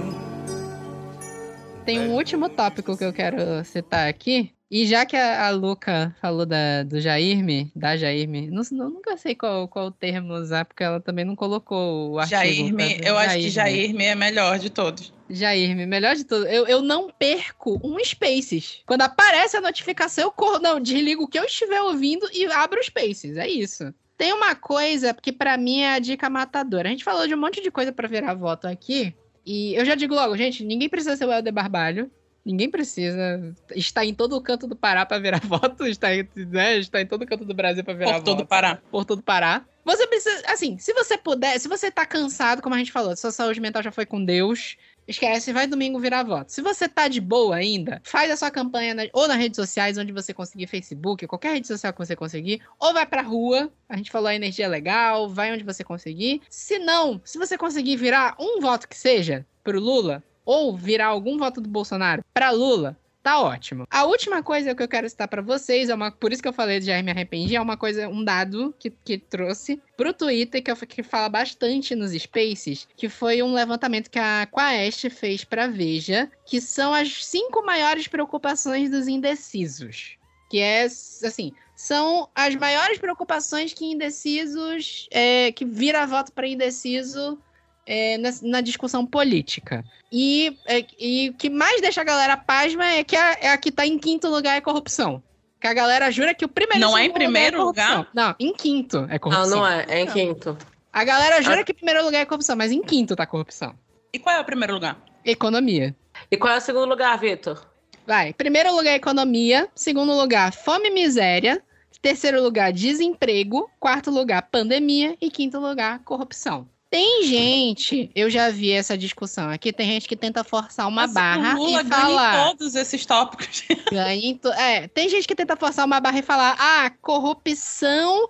[SPEAKER 1] Tem um último tópico que eu quero citar aqui. E já que a, a Luca falou da, do Jairme, da Jairme, não, não, nunca sei qual, qual termo usar, porque ela também não colocou o artigo.
[SPEAKER 2] Jairme, eu acho que Jairme é melhor de todos.
[SPEAKER 1] Jairme, melhor de tudo, eu, eu não perco um Spaces. Quando aparece a notificação, eu corro, não, desligo o que eu estiver ouvindo e abro o Spaces. É isso. Tem uma coisa que para mim é a dica matadora. A gente falou de um monte de coisa para virar voto aqui. E eu já digo logo, gente, ninguém precisa ser o Helder Barbalho. Ninguém precisa estar em todo o canto do Pará para virar voto, está em, né, está em todo o canto do Brasil para virar
[SPEAKER 2] Por
[SPEAKER 1] voto.
[SPEAKER 2] Por todo Pará.
[SPEAKER 1] Por todo Pará. Você precisa, assim, se você puder, se você tá cansado, como a gente falou, sua saúde mental já foi com Deus, Esquece, vai domingo virar voto. Se você tá de boa ainda, faz a sua campanha na, ou nas redes sociais, onde você conseguir, Facebook, qualquer rede social que você conseguir, ou vai pra rua, a gente falou a energia legal, vai onde você conseguir. Se não, se você conseguir virar um voto que seja pro Lula, ou virar algum voto do Bolsonaro para Lula, Tá ótimo. A última coisa que eu quero citar para vocês, é uma, por isso que eu falei de já me arrependi, é uma coisa, um dado que, que trouxe pro Twitter, que, eu, que fala bastante nos Spaces, que foi um levantamento que a Quaest fez pra Veja, que são as cinco maiores preocupações dos indecisos. Que é, assim, são as maiores preocupações que indecisos, é, que vira voto para indeciso é, na, na, discussão política. E, é, e o que mais deixa a galera pasma é que a, é a que tá em quinto lugar é corrupção. Que a galera jura que o primeiro
[SPEAKER 2] Não é em primeiro é lugar?
[SPEAKER 1] Não, em quinto é corrupção.
[SPEAKER 3] Não, não é, é em quinto.
[SPEAKER 1] A galera jura ah. que primeiro lugar é corrupção, mas em quinto tá corrupção.
[SPEAKER 2] E qual é o primeiro lugar?
[SPEAKER 1] Economia.
[SPEAKER 3] E qual é o segundo lugar, Vitor?
[SPEAKER 1] Vai. Primeiro lugar, economia. Segundo lugar, fome e miséria. Terceiro lugar, desemprego. Quarto lugar, pandemia. E quinto lugar, corrupção. Tem gente, eu já vi essa discussão aqui, tem gente que tenta forçar uma Mas barra
[SPEAKER 2] o Lula
[SPEAKER 1] e falar.
[SPEAKER 2] todos esses tópicos.
[SPEAKER 1] Ganha to... É, tem gente que tenta forçar uma barra e falar: ah, corrupção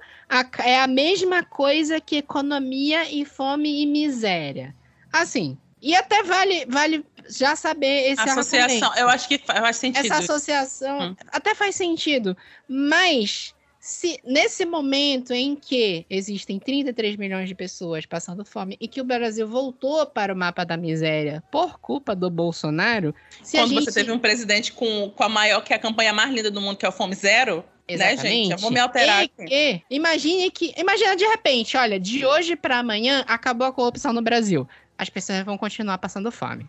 [SPEAKER 1] é a mesma coisa que economia e fome e miséria. Assim, e até vale, vale já saber esse
[SPEAKER 2] associação.
[SPEAKER 1] Argumento.
[SPEAKER 2] Eu acho que faz sentido.
[SPEAKER 1] Essa associação hum. até faz sentido, mas se nesse momento em que existem 33 milhões de pessoas passando fome e que o Brasil voltou para o mapa da miséria por culpa do Bolsonaro,
[SPEAKER 2] quando
[SPEAKER 1] gente...
[SPEAKER 2] você teve um presidente com, com a maior que é a campanha mais linda do mundo, que é o Fome Zero, Exatamente. né, gente? Eu vou me alterar.
[SPEAKER 1] E que, imagine que, imagina de repente, olha, de hoje para amanhã acabou a corrupção no Brasil. As pessoas vão continuar passando fome.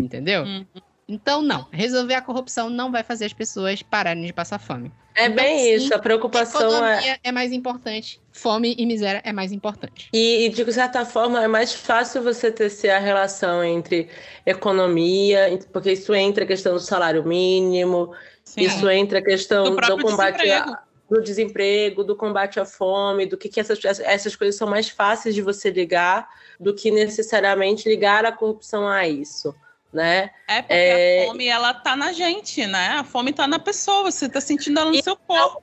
[SPEAKER 1] Entendeu? Uhum. Então, não. Resolver a corrupção não vai fazer as pessoas pararem de passar fome.
[SPEAKER 3] É então, bem sim, isso, a preocupação
[SPEAKER 1] é... é mais importante, fome e miséria é mais importante.
[SPEAKER 3] E, e, de certa forma, é mais fácil você tecer a relação entre economia, porque isso entra a questão do salário mínimo, sim. isso entra a questão do, do combate a, do desemprego, do combate à fome, do que, que essas, essas coisas são mais fáceis de você ligar do que necessariamente ligar a corrupção a isso né?
[SPEAKER 2] É porque é... a fome, ela tá na gente, né? A fome tá na pessoa, você tá sentindo ela no e, seu corpo.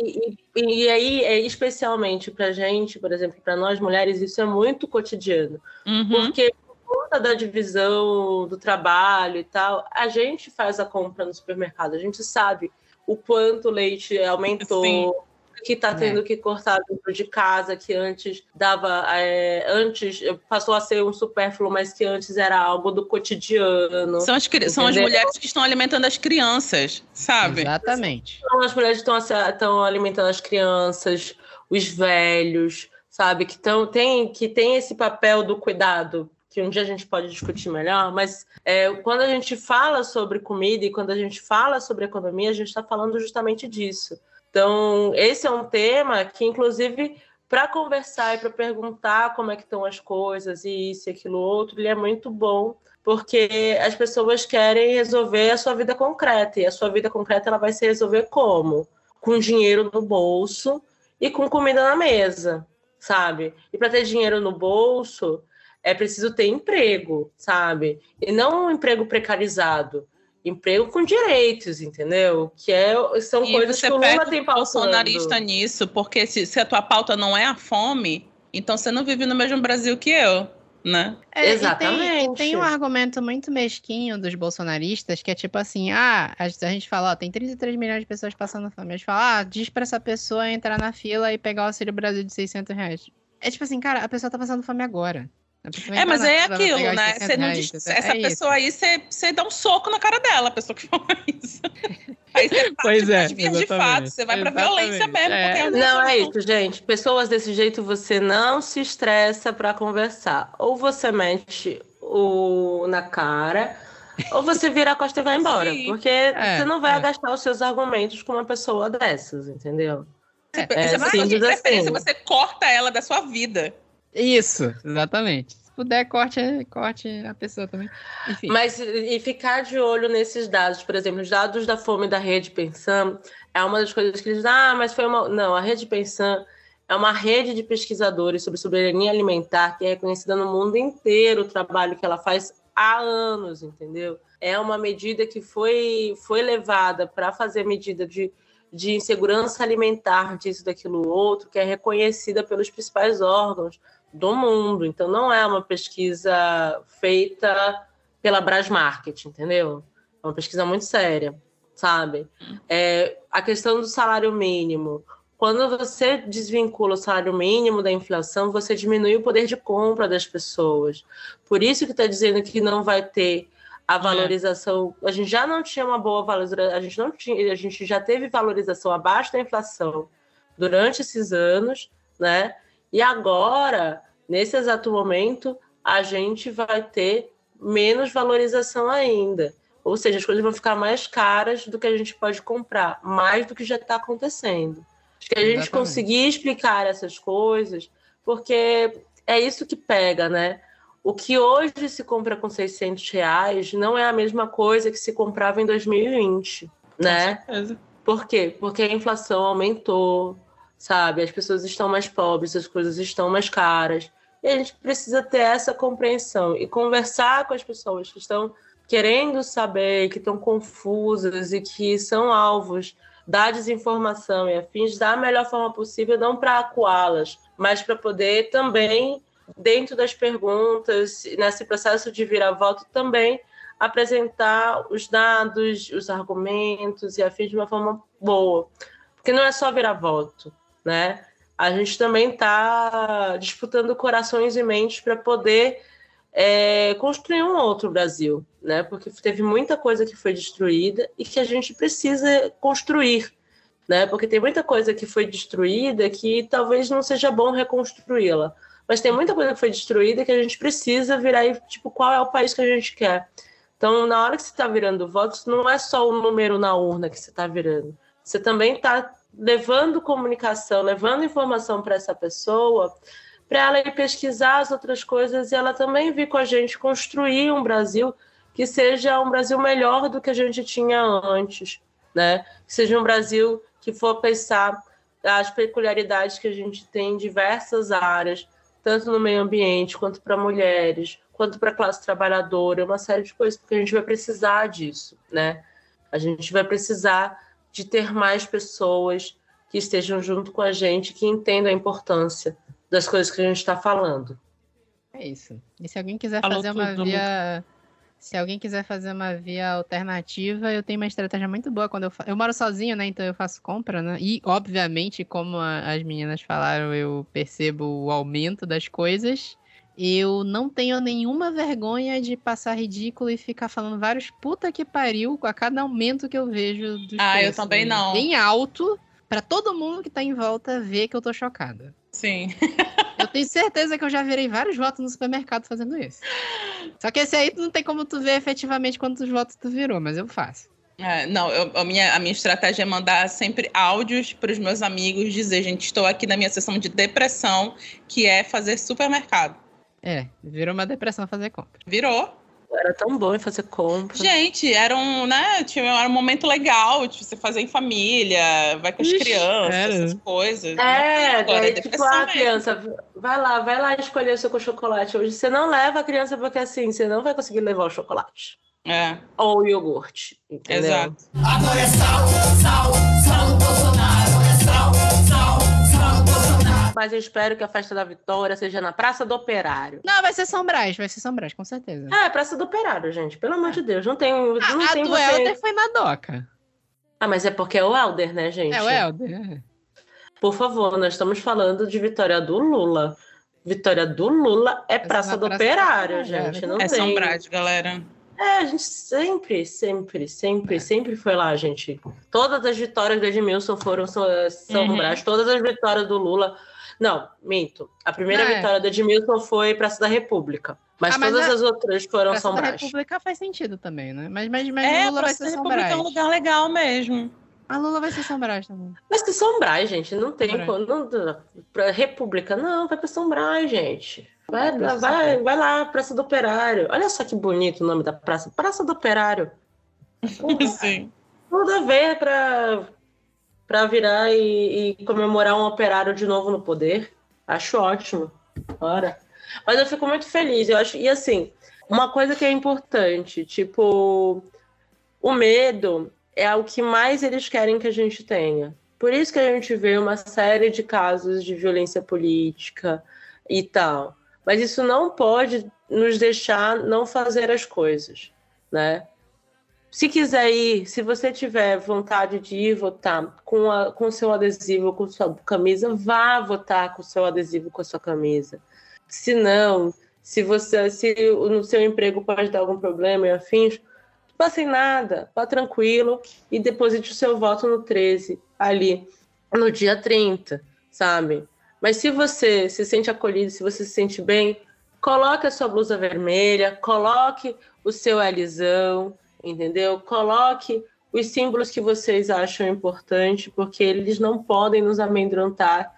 [SPEAKER 3] E, e, e aí, é, especialmente pra gente, por exemplo, para nós mulheres, isso é muito cotidiano.
[SPEAKER 2] Uhum.
[SPEAKER 3] Porque por conta da divisão do trabalho e tal, a gente faz a compra no supermercado, a gente sabe o quanto o leite aumentou, Sim que está tendo que cortar dentro de casa, que antes dava, é, antes passou a ser um supérfluo, mas que antes era algo do cotidiano.
[SPEAKER 2] São as, são as mulheres que estão alimentando as crianças, sabe?
[SPEAKER 1] Exatamente.
[SPEAKER 3] São as mulheres que estão, estão alimentando as crianças, os velhos, sabe? Que, tão, tem, que tem esse papel do cuidado que um dia a gente pode discutir melhor, mas é, quando a gente fala sobre comida e quando a gente fala sobre economia, a gente está falando justamente disso. Então, esse é um tema que, inclusive, para conversar e para perguntar como é que estão as coisas e isso e aquilo outro, ele é muito bom, porque as pessoas querem resolver a sua vida concreta, e a sua vida concreta ela vai se resolver como? Com dinheiro no bolso e com comida na mesa, sabe? E para ter dinheiro no bolso, é preciso ter emprego, sabe? E não um emprego precarizado. Emprego com direitos, entendeu? Que é, são
[SPEAKER 2] e
[SPEAKER 3] coisas
[SPEAKER 2] você
[SPEAKER 3] que o Lula tem pautando.
[SPEAKER 2] bolsonarista nisso, porque se, se a tua pauta não é a fome, então você não vive no mesmo Brasil que eu, né?
[SPEAKER 1] É,
[SPEAKER 3] Exatamente.
[SPEAKER 1] tem, tem um argumento muito mesquinho dos bolsonaristas que é tipo assim: ah, a, a gente fala, ó, tem 33 milhões de pessoas passando fome. A gente fala, ah, diz pra essa pessoa entrar na fila e pegar o Auxílio Brasil de 600 reais. É tipo assim, cara, a pessoa tá passando fome agora. Vai
[SPEAKER 2] É,
[SPEAKER 1] entrar
[SPEAKER 2] mas é
[SPEAKER 1] vai
[SPEAKER 2] aquilo, né?
[SPEAKER 1] 600
[SPEAKER 2] Você não
[SPEAKER 1] reais,
[SPEAKER 2] diz,
[SPEAKER 1] entendeu?
[SPEAKER 2] essa
[SPEAKER 1] É isso.
[SPEAKER 2] pessoa aí, você, você dá um soco na cara dela, a pessoa que fala isso. Aí você parte
[SPEAKER 1] Pois é,
[SPEAKER 2] de fato, você vai pra violência mesmo.
[SPEAKER 1] É.
[SPEAKER 2] Porque
[SPEAKER 3] Não é isso, gente. Pessoas desse jeito você não se estressa para conversar. Ou você mete o na cara, ou você vira a costa e vai embora.
[SPEAKER 2] Sim.
[SPEAKER 3] Porque
[SPEAKER 1] É,
[SPEAKER 3] você não vai
[SPEAKER 1] é.
[SPEAKER 3] agastar os seus argumentos com uma pessoa dessas, entendeu?
[SPEAKER 2] Você,
[SPEAKER 3] É,
[SPEAKER 2] você vai de preferência,
[SPEAKER 3] assim.
[SPEAKER 2] você corta ela da sua vida.
[SPEAKER 1] Isso, exatamente. Se puder, corte, corte a pessoa também. Enfim.
[SPEAKER 3] Mas e ficar de olho nesses dados, por exemplo, os dados da fome da rede Pensam é uma das coisas que eles dizem, ah, mas foi uma. Não, a rede Pensam é uma rede de pesquisadores sobre soberania alimentar que é reconhecida no mundo inteiro o trabalho que ela faz há anos, entendeu? É uma medida que foi, foi levada para fazer medida de, de insegurança alimentar, disso, daquilo, outro, que é reconhecida pelos principais órgãos do mundo. Então, não é uma pesquisa feita pela Brasmarket, entendeu? É uma pesquisa muito séria, sabe? É, a questão do salário mínimo. Quando você desvincula o salário mínimo da inflação, você diminui o poder de compra das pessoas. Por isso que está dizendo que não vai ter a valorização. A gente já não tinha uma boa valorização, a gente não tinha, a gente já teve valorização abaixo da inflação durante esses anos, né? E agora, nesse exato momento, a gente vai ter menos valorização ainda. Ou seja, as coisas vão ficar mais caras do que a gente pode comprar, mais do que já está acontecendo. Acho que a gente
[SPEAKER 1] Exatamente.
[SPEAKER 3] conseguir explicar essas coisas, porque é isso que pega, né? O que hoje se compra com 600 reais não é a mesma coisa que se comprava em 2020, né?
[SPEAKER 2] Com certeza.
[SPEAKER 3] Por quê? Porque a inflação aumentou, sabe? As pessoas estão mais pobres, as coisas estão mais caras. E a gente precisa ter essa compreensão e conversar com as pessoas que estão querendo saber, que estão confusas e que são alvos da desinformação e afins da melhor forma possível, não para acuá-las, mas para poder também, dentro das perguntas, nesse processo de virar-voto, também apresentar os dados, os argumentos e afins de uma forma boa. Porque não é só virar voto, né? A gente também está disputando corações e mentes para poder é, construir um outro Brasil, né? Porque teve muita coisa que foi destruída e que a gente precisa construir, né? Porque tem muita coisa que foi destruída que talvez não seja bom reconstruí-la, mas tem muita coisa que foi destruída que a gente precisa virar e tipo qual é o país que a gente quer. Então, na hora que você está virando votos, não é só o número na urna que você está virando. Você também está levando comunicação, levando informação para essa pessoa, para ela ir pesquisar as outras coisas e ela também vir com a gente construir um Brasil que seja um Brasil melhor do que a gente tinha antes, né? Que seja um Brasil que for pensar as peculiaridades que a gente tem em diversas áreas, tanto no meio ambiente quanto para mulheres, quanto para a classe trabalhadora, uma série de coisas, porque a gente vai precisar disso, né? A gente vai precisar de ter mais pessoas que estejam junto com a gente, que entendam a importância das coisas que a gente está falando.
[SPEAKER 1] É isso. E se alguém quiser
[SPEAKER 2] Falou
[SPEAKER 1] fazer uma via Se alguém quiser fazer uma via alternativa, eu tenho uma estratégia muito boa quando eu fa... Eu moro sozinho, né? Então eu faço compra, né? E, obviamente, como a- as meninas falaram, eu percebo o aumento das coisas. Eu não tenho nenhuma vergonha de passar ridículo e ficar falando vários puta que pariu a cada aumento que eu vejo dos
[SPEAKER 2] Ah, eu
[SPEAKER 1] preços,
[SPEAKER 2] também
[SPEAKER 1] né?
[SPEAKER 2] não.
[SPEAKER 1] Bem alto, pra todo mundo que tá em volta ver que eu tô chocada.
[SPEAKER 2] Sim.
[SPEAKER 1] Eu tenho certeza que eu já virei vários votos no supermercado fazendo isso. Só que esse aí não tem como tu ver efetivamente quantos votos tu virou, mas eu faço.
[SPEAKER 2] É, não, eu- a, minha, a minha estratégia é mandar sempre áudios para os meus amigos dizer, gente, estou aqui na minha sessão de depressão, que é fazer supermercado.
[SPEAKER 1] É, virou uma depressão fazer compra.
[SPEAKER 2] Virou.
[SPEAKER 3] Era tão bom em fazer compra.
[SPEAKER 2] Gente, era um, né, tinha, era um momento legal de você fazer em família, vai com as
[SPEAKER 1] Ixi,
[SPEAKER 2] crianças,
[SPEAKER 1] era.
[SPEAKER 2] essas coisas.
[SPEAKER 3] É,
[SPEAKER 2] Agora é
[SPEAKER 3] tipo, ah,
[SPEAKER 2] mesmo.
[SPEAKER 3] criança, vai lá, vai lá escolher o seu chocolate. Hoje você não leva a criança porque assim, você não vai conseguir levar o chocolate.
[SPEAKER 2] É,
[SPEAKER 3] Ou o iogurte. Entendeu?
[SPEAKER 2] exato.
[SPEAKER 4] Agora é sal, sal, sal
[SPEAKER 3] Mas eu espero que a festa da vitória seja na Praça do Operário.
[SPEAKER 1] Não, vai ser São Brás, vai ser São Brás, com certeza.
[SPEAKER 3] É, Praça do Operário, gente. Pelo amor de Deus. Não tem. Não
[SPEAKER 1] a a
[SPEAKER 3] tem
[SPEAKER 1] do
[SPEAKER 3] você...
[SPEAKER 1] Helder foi na doca.
[SPEAKER 3] Ah, mas é porque é o Helder, né, gente?
[SPEAKER 1] É o Helder. é.
[SPEAKER 3] Por favor, nós estamos falando de vitória do Lula. Vitória do Lula é Praça
[SPEAKER 1] na
[SPEAKER 3] do
[SPEAKER 1] Praça do
[SPEAKER 3] Operário,
[SPEAKER 1] Operário,
[SPEAKER 3] gente. Não
[SPEAKER 2] É
[SPEAKER 3] tem.
[SPEAKER 2] São Brás, galera.
[SPEAKER 3] É, a gente sempre, sempre, sempre, sempre foi lá, gente. Todas as vitórias do Edmilson foram São, São
[SPEAKER 2] Uhum.
[SPEAKER 3] Brás, todas as vitórias do Lula. Não, minto. A primeira
[SPEAKER 1] é.
[SPEAKER 3] vitória do Edmilson foi Praça da República. Mas,
[SPEAKER 1] Ah, mas
[SPEAKER 3] todas
[SPEAKER 1] a-
[SPEAKER 3] as outras foram
[SPEAKER 1] Praça
[SPEAKER 3] São
[SPEAKER 1] da
[SPEAKER 3] Brás.
[SPEAKER 1] República faz sentido também, né? Mas, mas, mas
[SPEAKER 2] É,
[SPEAKER 1] Lula vai
[SPEAKER 2] Praça
[SPEAKER 1] ser
[SPEAKER 2] da
[SPEAKER 1] São
[SPEAKER 2] República
[SPEAKER 1] Brás.
[SPEAKER 2] é um lugar legal mesmo.
[SPEAKER 1] A Lula vai ser São Brás também.
[SPEAKER 3] Mas que São Brás, gente, não tem.
[SPEAKER 1] Brás.
[SPEAKER 3] Não, pra República, não, vai pra São Brás, gente. Vai,
[SPEAKER 1] Vai
[SPEAKER 3] vai, vai lá, Praça do Operário. Olha só que bonito o nome da praça. Praça do Operário.
[SPEAKER 2] Sim.
[SPEAKER 3] Tudo a ver pra, pra virar e, e comemorar um operário de novo no poder. Acho ótimo. Ora. Mas eu fico muito feliz. Eu acho, e assim, uma coisa que é importante, tipo, o medo é o que mais eles querem que a gente tenha. Por isso que a gente vê uma série de casos de violência política e tal. Mas isso não pode nos deixar não fazer as coisas, né? Se quiser ir, se você tiver vontade de ir votar com, a, com seu adesivo, com sua camisa, vá votar com seu adesivo, com a sua camisa. Se não, se você, se no seu emprego pode dar algum problema e afins, não passem nada, vá tranquilo e deposite o seu voto no 13, ali, no dia 30, sabe? Mas se você se sente acolhido, se você se sente bem, coloque a sua blusa vermelha, coloque o seu Lzão, entendeu? Coloque os símbolos que vocês acham importante, porque eles não podem nos amedrontar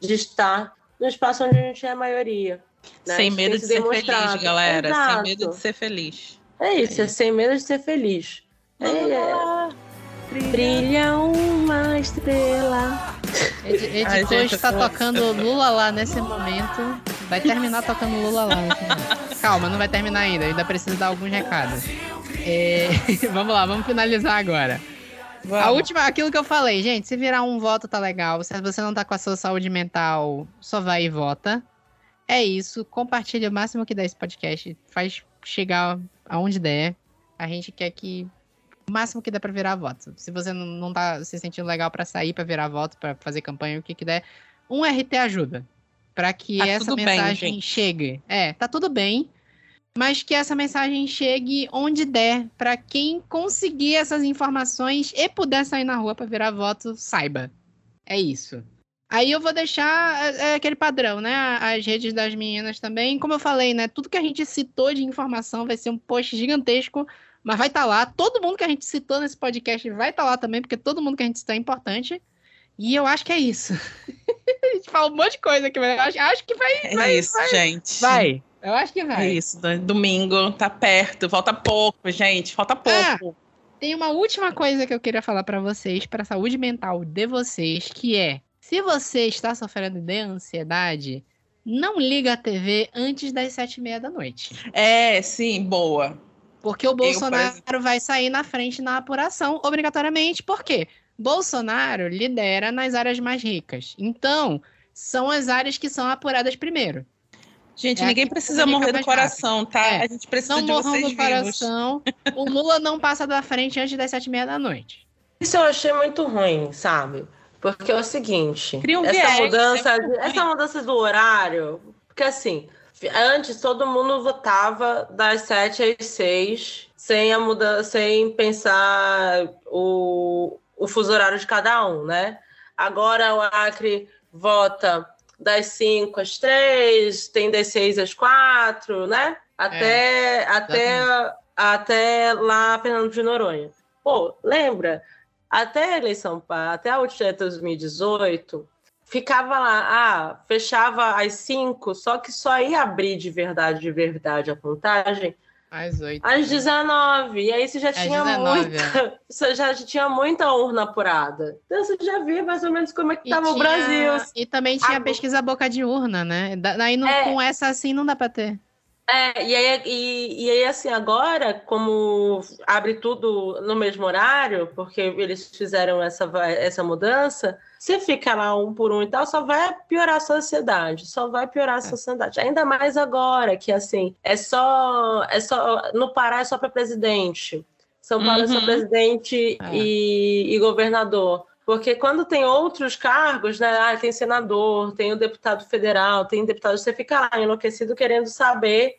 [SPEAKER 3] de estar no espaço onde a gente é a maioria. né?
[SPEAKER 2] Sem medo de
[SPEAKER 3] se
[SPEAKER 2] ser feliz, galera.
[SPEAKER 3] Exato.
[SPEAKER 2] Sem medo de ser feliz.
[SPEAKER 3] É isso, é sem medo de ser feliz. É, é. Brilha uma estrela.
[SPEAKER 1] Ed-
[SPEAKER 2] Ai,
[SPEAKER 1] Editor
[SPEAKER 2] gente,
[SPEAKER 1] está tocando Lula lá nesse momento. Vai terminar tocando Lula lá. Calma, não vai terminar ainda. Ainda preciso dar alguns recados. É, vamos lá, vamos finalizar agora. A última, aquilo que eu falei, gente, se virar um voto tá legal. Se você não tá com a sua saúde mental, só vai e vota. É isso. Compartilha o máximo que der esse podcast. Faz chegar aonde der. A gente quer que o máximo que der pra virar voto. Se você não, tá se sentindo legal pra sair, pra virar voto, pra fazer campanha, o que que der, um RT ajuda. Pra que
[SPEAKER 2] Tá
[SPEAKER 1] essa
[SPEAKER 2] bem,
[SPEAKER 1] mensagem
[SPEAKER 2] gente.
[SPEAKER 1] chegue. É, tá tudo bem. Mas que essa mensagem chegue onde der, pra quem conseguir essas informações e puder sair na rua pra virar voto, saiba. É isso. Aí eu vou deixar é, é, aquele padrão, né? As redes das meninas também. Como eu falei, né? Tudo que a gente citou de informação vai ser um post gigantesco, mas vai estar lá. Todo mundo que a gente citou nesse podcast vai estar lá também, porque todo mundo que a gente citou é importante. E eu acho que é isso. a gente fala um monte de coisa aqui, mas acho, acho que vai.
[SPEAKER 2] É
[SPEAKER 1] vai,
[SPEAKER 2] isso,
[SPEAKER 1] vai,
[SPEAKER 2] gente.
[SPEAKER 1] Vai. Eu acho que
[SPEAKER 2] É
[SPEAKER 1] vai.
[SPEAKER 2] isso. do- Domingo tá perto. Falta pouco, gente. Falta pouco.
[SPEAKER 1] Tem uma última coisa que eu queria falar pra vocês, pra saúde mental de vocês, que é: se você está sofrendo de ansiedade, não liga a TV antes das sete e meia da noite.
[SPEAKER 2] É, sim, boa.
[SPEAKER 1] Porque o Bolsonaro vai sair na frente na apuração, obrigatoriamente. Por quê? Bolsonaro lidera nas áreas mais ricas. Então, são as áreas que são apuradas primeiro.
[SPEAKER 2] Gente,
[SPEAKER 1] É
[SPEAKER 2] ninguém precisa morrer do coração, tá?
[SPEAKER 1] É.
[SPEAKER 2] A gente precisa
[SPEAKER 1] Não
[SPEAKER 2] de
[SPEAKER 1] morram
[SPEAKER 2] vocês
[SPEAKER 1] do
[SPEAKER 2] vivos.
[SPEAKER 1] coração. O Lula não passa da frente antes das sete e meia da noite.
[SPEAKER 3] Isso eu achei muito ruim, sabe? Porque é o seguinte,
[SPEAKER 2] um
[SPEAKER 3] essa
[SPEAKER 2] viés,
[SPEAKER 3] mudança,
[SPEAKER 2] é
[SPEAKER 3] essa mudança do horário, porque assim, antes todo mundo votava das sete às seis, sem a mudança, sem pensar o, o fuso horário de cada um, né? Agora o Acre vota das 5 às 3, tem das 6 às 4, né? Até, até, até lá Fernando de Noronha. Pô, lembra? Até a eleição, até a última de 2018, ficava lá, ah, fechava às 5, só que só ia abrir de verdade, de verdade a contagem
[SPEAKER 1] Às oito.
[SPEAKER 3] às 19. E aí você já
[SPEAKER 1] Às
[SPEAKER 3] tinha
[SPEAKER 1] 19,
[SPEAKER 3] muita. Você já tinha muita urna apurada. Então você já via mais ou menos como é que estava o Brasil.
[SPEAKER 1] E também tinha
[SPEAKER 3] Agora-
[SPEAKER 1] pesquisa boca de urna, né? Da- Daí não-
[SPEAKER 3] É.
[SPEAKER 1] com essa assim não dá pra ter.
[SPEAKER 3] É, e aí, e, e aí, assim, agora, como abre tudo no mesmo horário, porque eles fizeram essa, essa mudança, você fica lá um por um e tal, só vai piorar a sociedade, só vai piorar a sociedade. Ainda mais agora, que assim, é só. É só no Pará é só para presidente. São Paulo é só
[SPEAKER 2] Uhum.
[SPEAKER 3] presidente
[SPEAKER 1] É.
[SPEAKER 3] e, e governador. Porque quando tem outros cargos, né? Ah, tem senador, tem o deputado federal, tem deputado, você fica lá enlouquecido querendo saber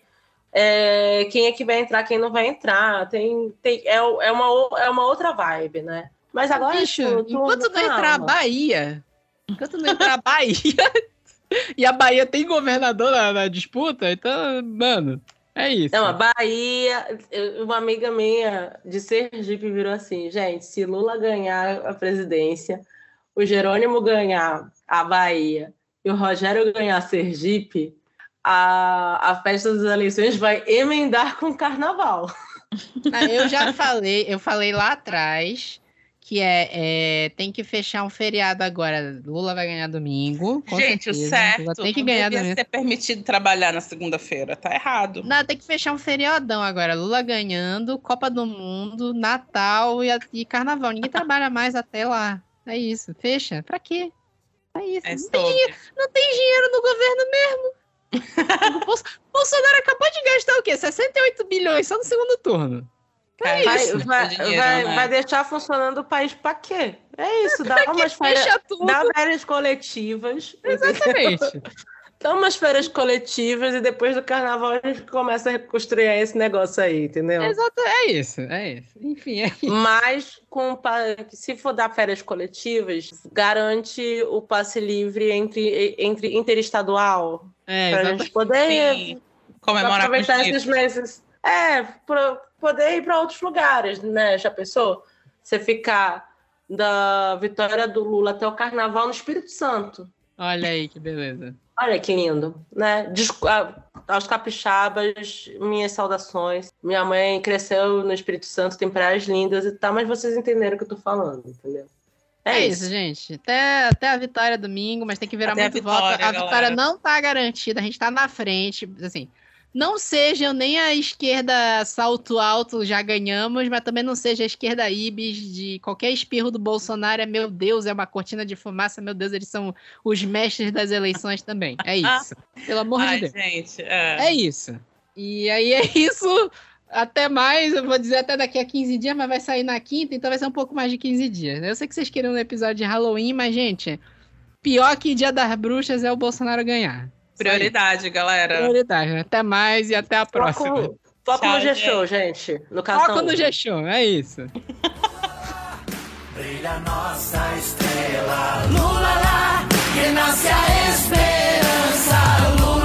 [SPEAKER 3] é, quem é que vai entrar, quem não vai entrar. Tem, tem, é, é, uma, é uma outra vibe, né? Mas agora.
[SPEAKER 1] Bicho,
[SPEAKER 3] tudo- tudo
[SPEAKER 1] enquanto não entrar a. Bahia, enquanto não entrar a Bahia, e a Bahia tem governador na, na disputa, então, mano, é isso.
[SPEAKER 3] Não, a Bahia, eu- uma amiga minha de Sergipe virou assim, gente, se Lula ganhar a presidência, o Jerônimo ganhar a Bahia e o Rogério ganhar Sergipe, a, a festa das eleições vai emendar com o carnaval.
[SPEAKER 1] Ah, Eu já falei, eu falei lá atrás que é, é, tem que fechar um feriado agora. Lula vai ganhar domingo.
[SPEAKER 2] Gente, o
[SPEAKER 1] certeza.
[SPEAKER 2] certo
[SPEAKER 1] Lula tem que ganhar
[SPEAKER 2] devia
[SPEAKER 1] domingo.
[SPEAKER 2] ser permitido trabalhar na segunda-feira. Tá errado.
[SPEAKER 1] Não, tem que fechar um feriadão agora. Lula ganhando, Copa do Mundo, Natal e, e Carnaval. Ninguém trabalha mais até lá. É isso. Fecha. Pra quê? É isso.
[SPEAKER 2] É
[SPEAKER 1] não, tem dinheiro, não tem dinheiro no governo mesmo. o Bolso- Bolsonaro acabou de gastar o quê? 68 bilhões só no segundo turno.
[SPEAKER 2] Cara,
[SPEAKER 3] Vai,
[SPEAKER 2] isso,
[SPEAKER 3] vai,
[SPEAKER 2] dinheiro,
[SPEAKER 3] vai,
[SPEAKER 2] né?
[SPEAKER 3] vai deixar funcionando o país pra quê? É isso, dá umas férias, dá férias coletivas.
[SPEAKER 1] Exatamente.
[SPEAKER 3] Dá umas férias coletivas e depois do carnaval a gente começa a reconstruir esse negócio aí, entendeu?
[SPEAKER 1] Exato, é isso, é isso. Enfim, é isso.
[SPEAKER 3] Mas com se for dar férias coletivas, garante o passe livre entre, entre interestadual.
[SPEAKER 1] É,
[SPEAKER 3] pra
[SPEAKER 1] exato.
[SPEAKER 3] gente poder
[SPEAKER 2] Sim. Comemorar com
[SPEAKER 3] aproveitar esses meses. É, pra poder ir para outros lugares, né? Já pensou? Você ficar da vitória do Lula até o carnaval no Espírito Santo.
[SPEAKER 1] Olha aí que beleza.
[SPEAKER 3] Olha que lindo, né? Desco- a- aos capixabas, minhas saudações. Minha mãe cresceu no Espírito Santo, tem praias lindas e tal, mas vocês entenderam o que eu tô falando, entendeu?
[SPEAKER 1] É, isso, gente. Até, até a vitória domingo, mas tem que virar
[SPEAKER 2] Até a
[SPEAKER 1] muito voto.
[SPEAKER 2] vitória,
[SPEAKER 1] A vitória
[SPEAKER 2] galera.
[SPEAKER 1] não tá garantida, a gente tá na frente. Assim, não seja nem a esquerda salto alto, já ganhamos, mas também não seja a esquerda ibis de qualquer espirro do Bolsonaro. É, meu Deus, é uma cortina de fumaça, meu Deus, eles são os mestres das eleições também. É isso. Pelo amor
[SPEAKER 2] Ai,
[SPEAKER 1] de Deus.
[SPEAKER 2] gente, é.
[SPEAKER 1] É isso. E aí é isso. Até mais, eu vou dizer até daqui a 15 dias, mas vai sair na quinta, então vai ser um pouco mais de 15 dias. Eu sei que vocês queriam um episódio de Halloween, mas, gente, pior que Dia das Bruxas é o Bolsonaro ganhar.
[SPEAKER 2] Prioridade, galera.
[SPEAKER 1] Prioridade. né? Até mais e até a próxima.
[SPEAKER 3] Foco, foco
[SPEAKER 2] Tchau,
[SPEAKER 3] no G-Show, gente. No
[SPEAKER 1] Foco no G-Show, é isso.
[SPEAKER 4] Brilha nossa estrela, Lula lá, que nasce a esperança.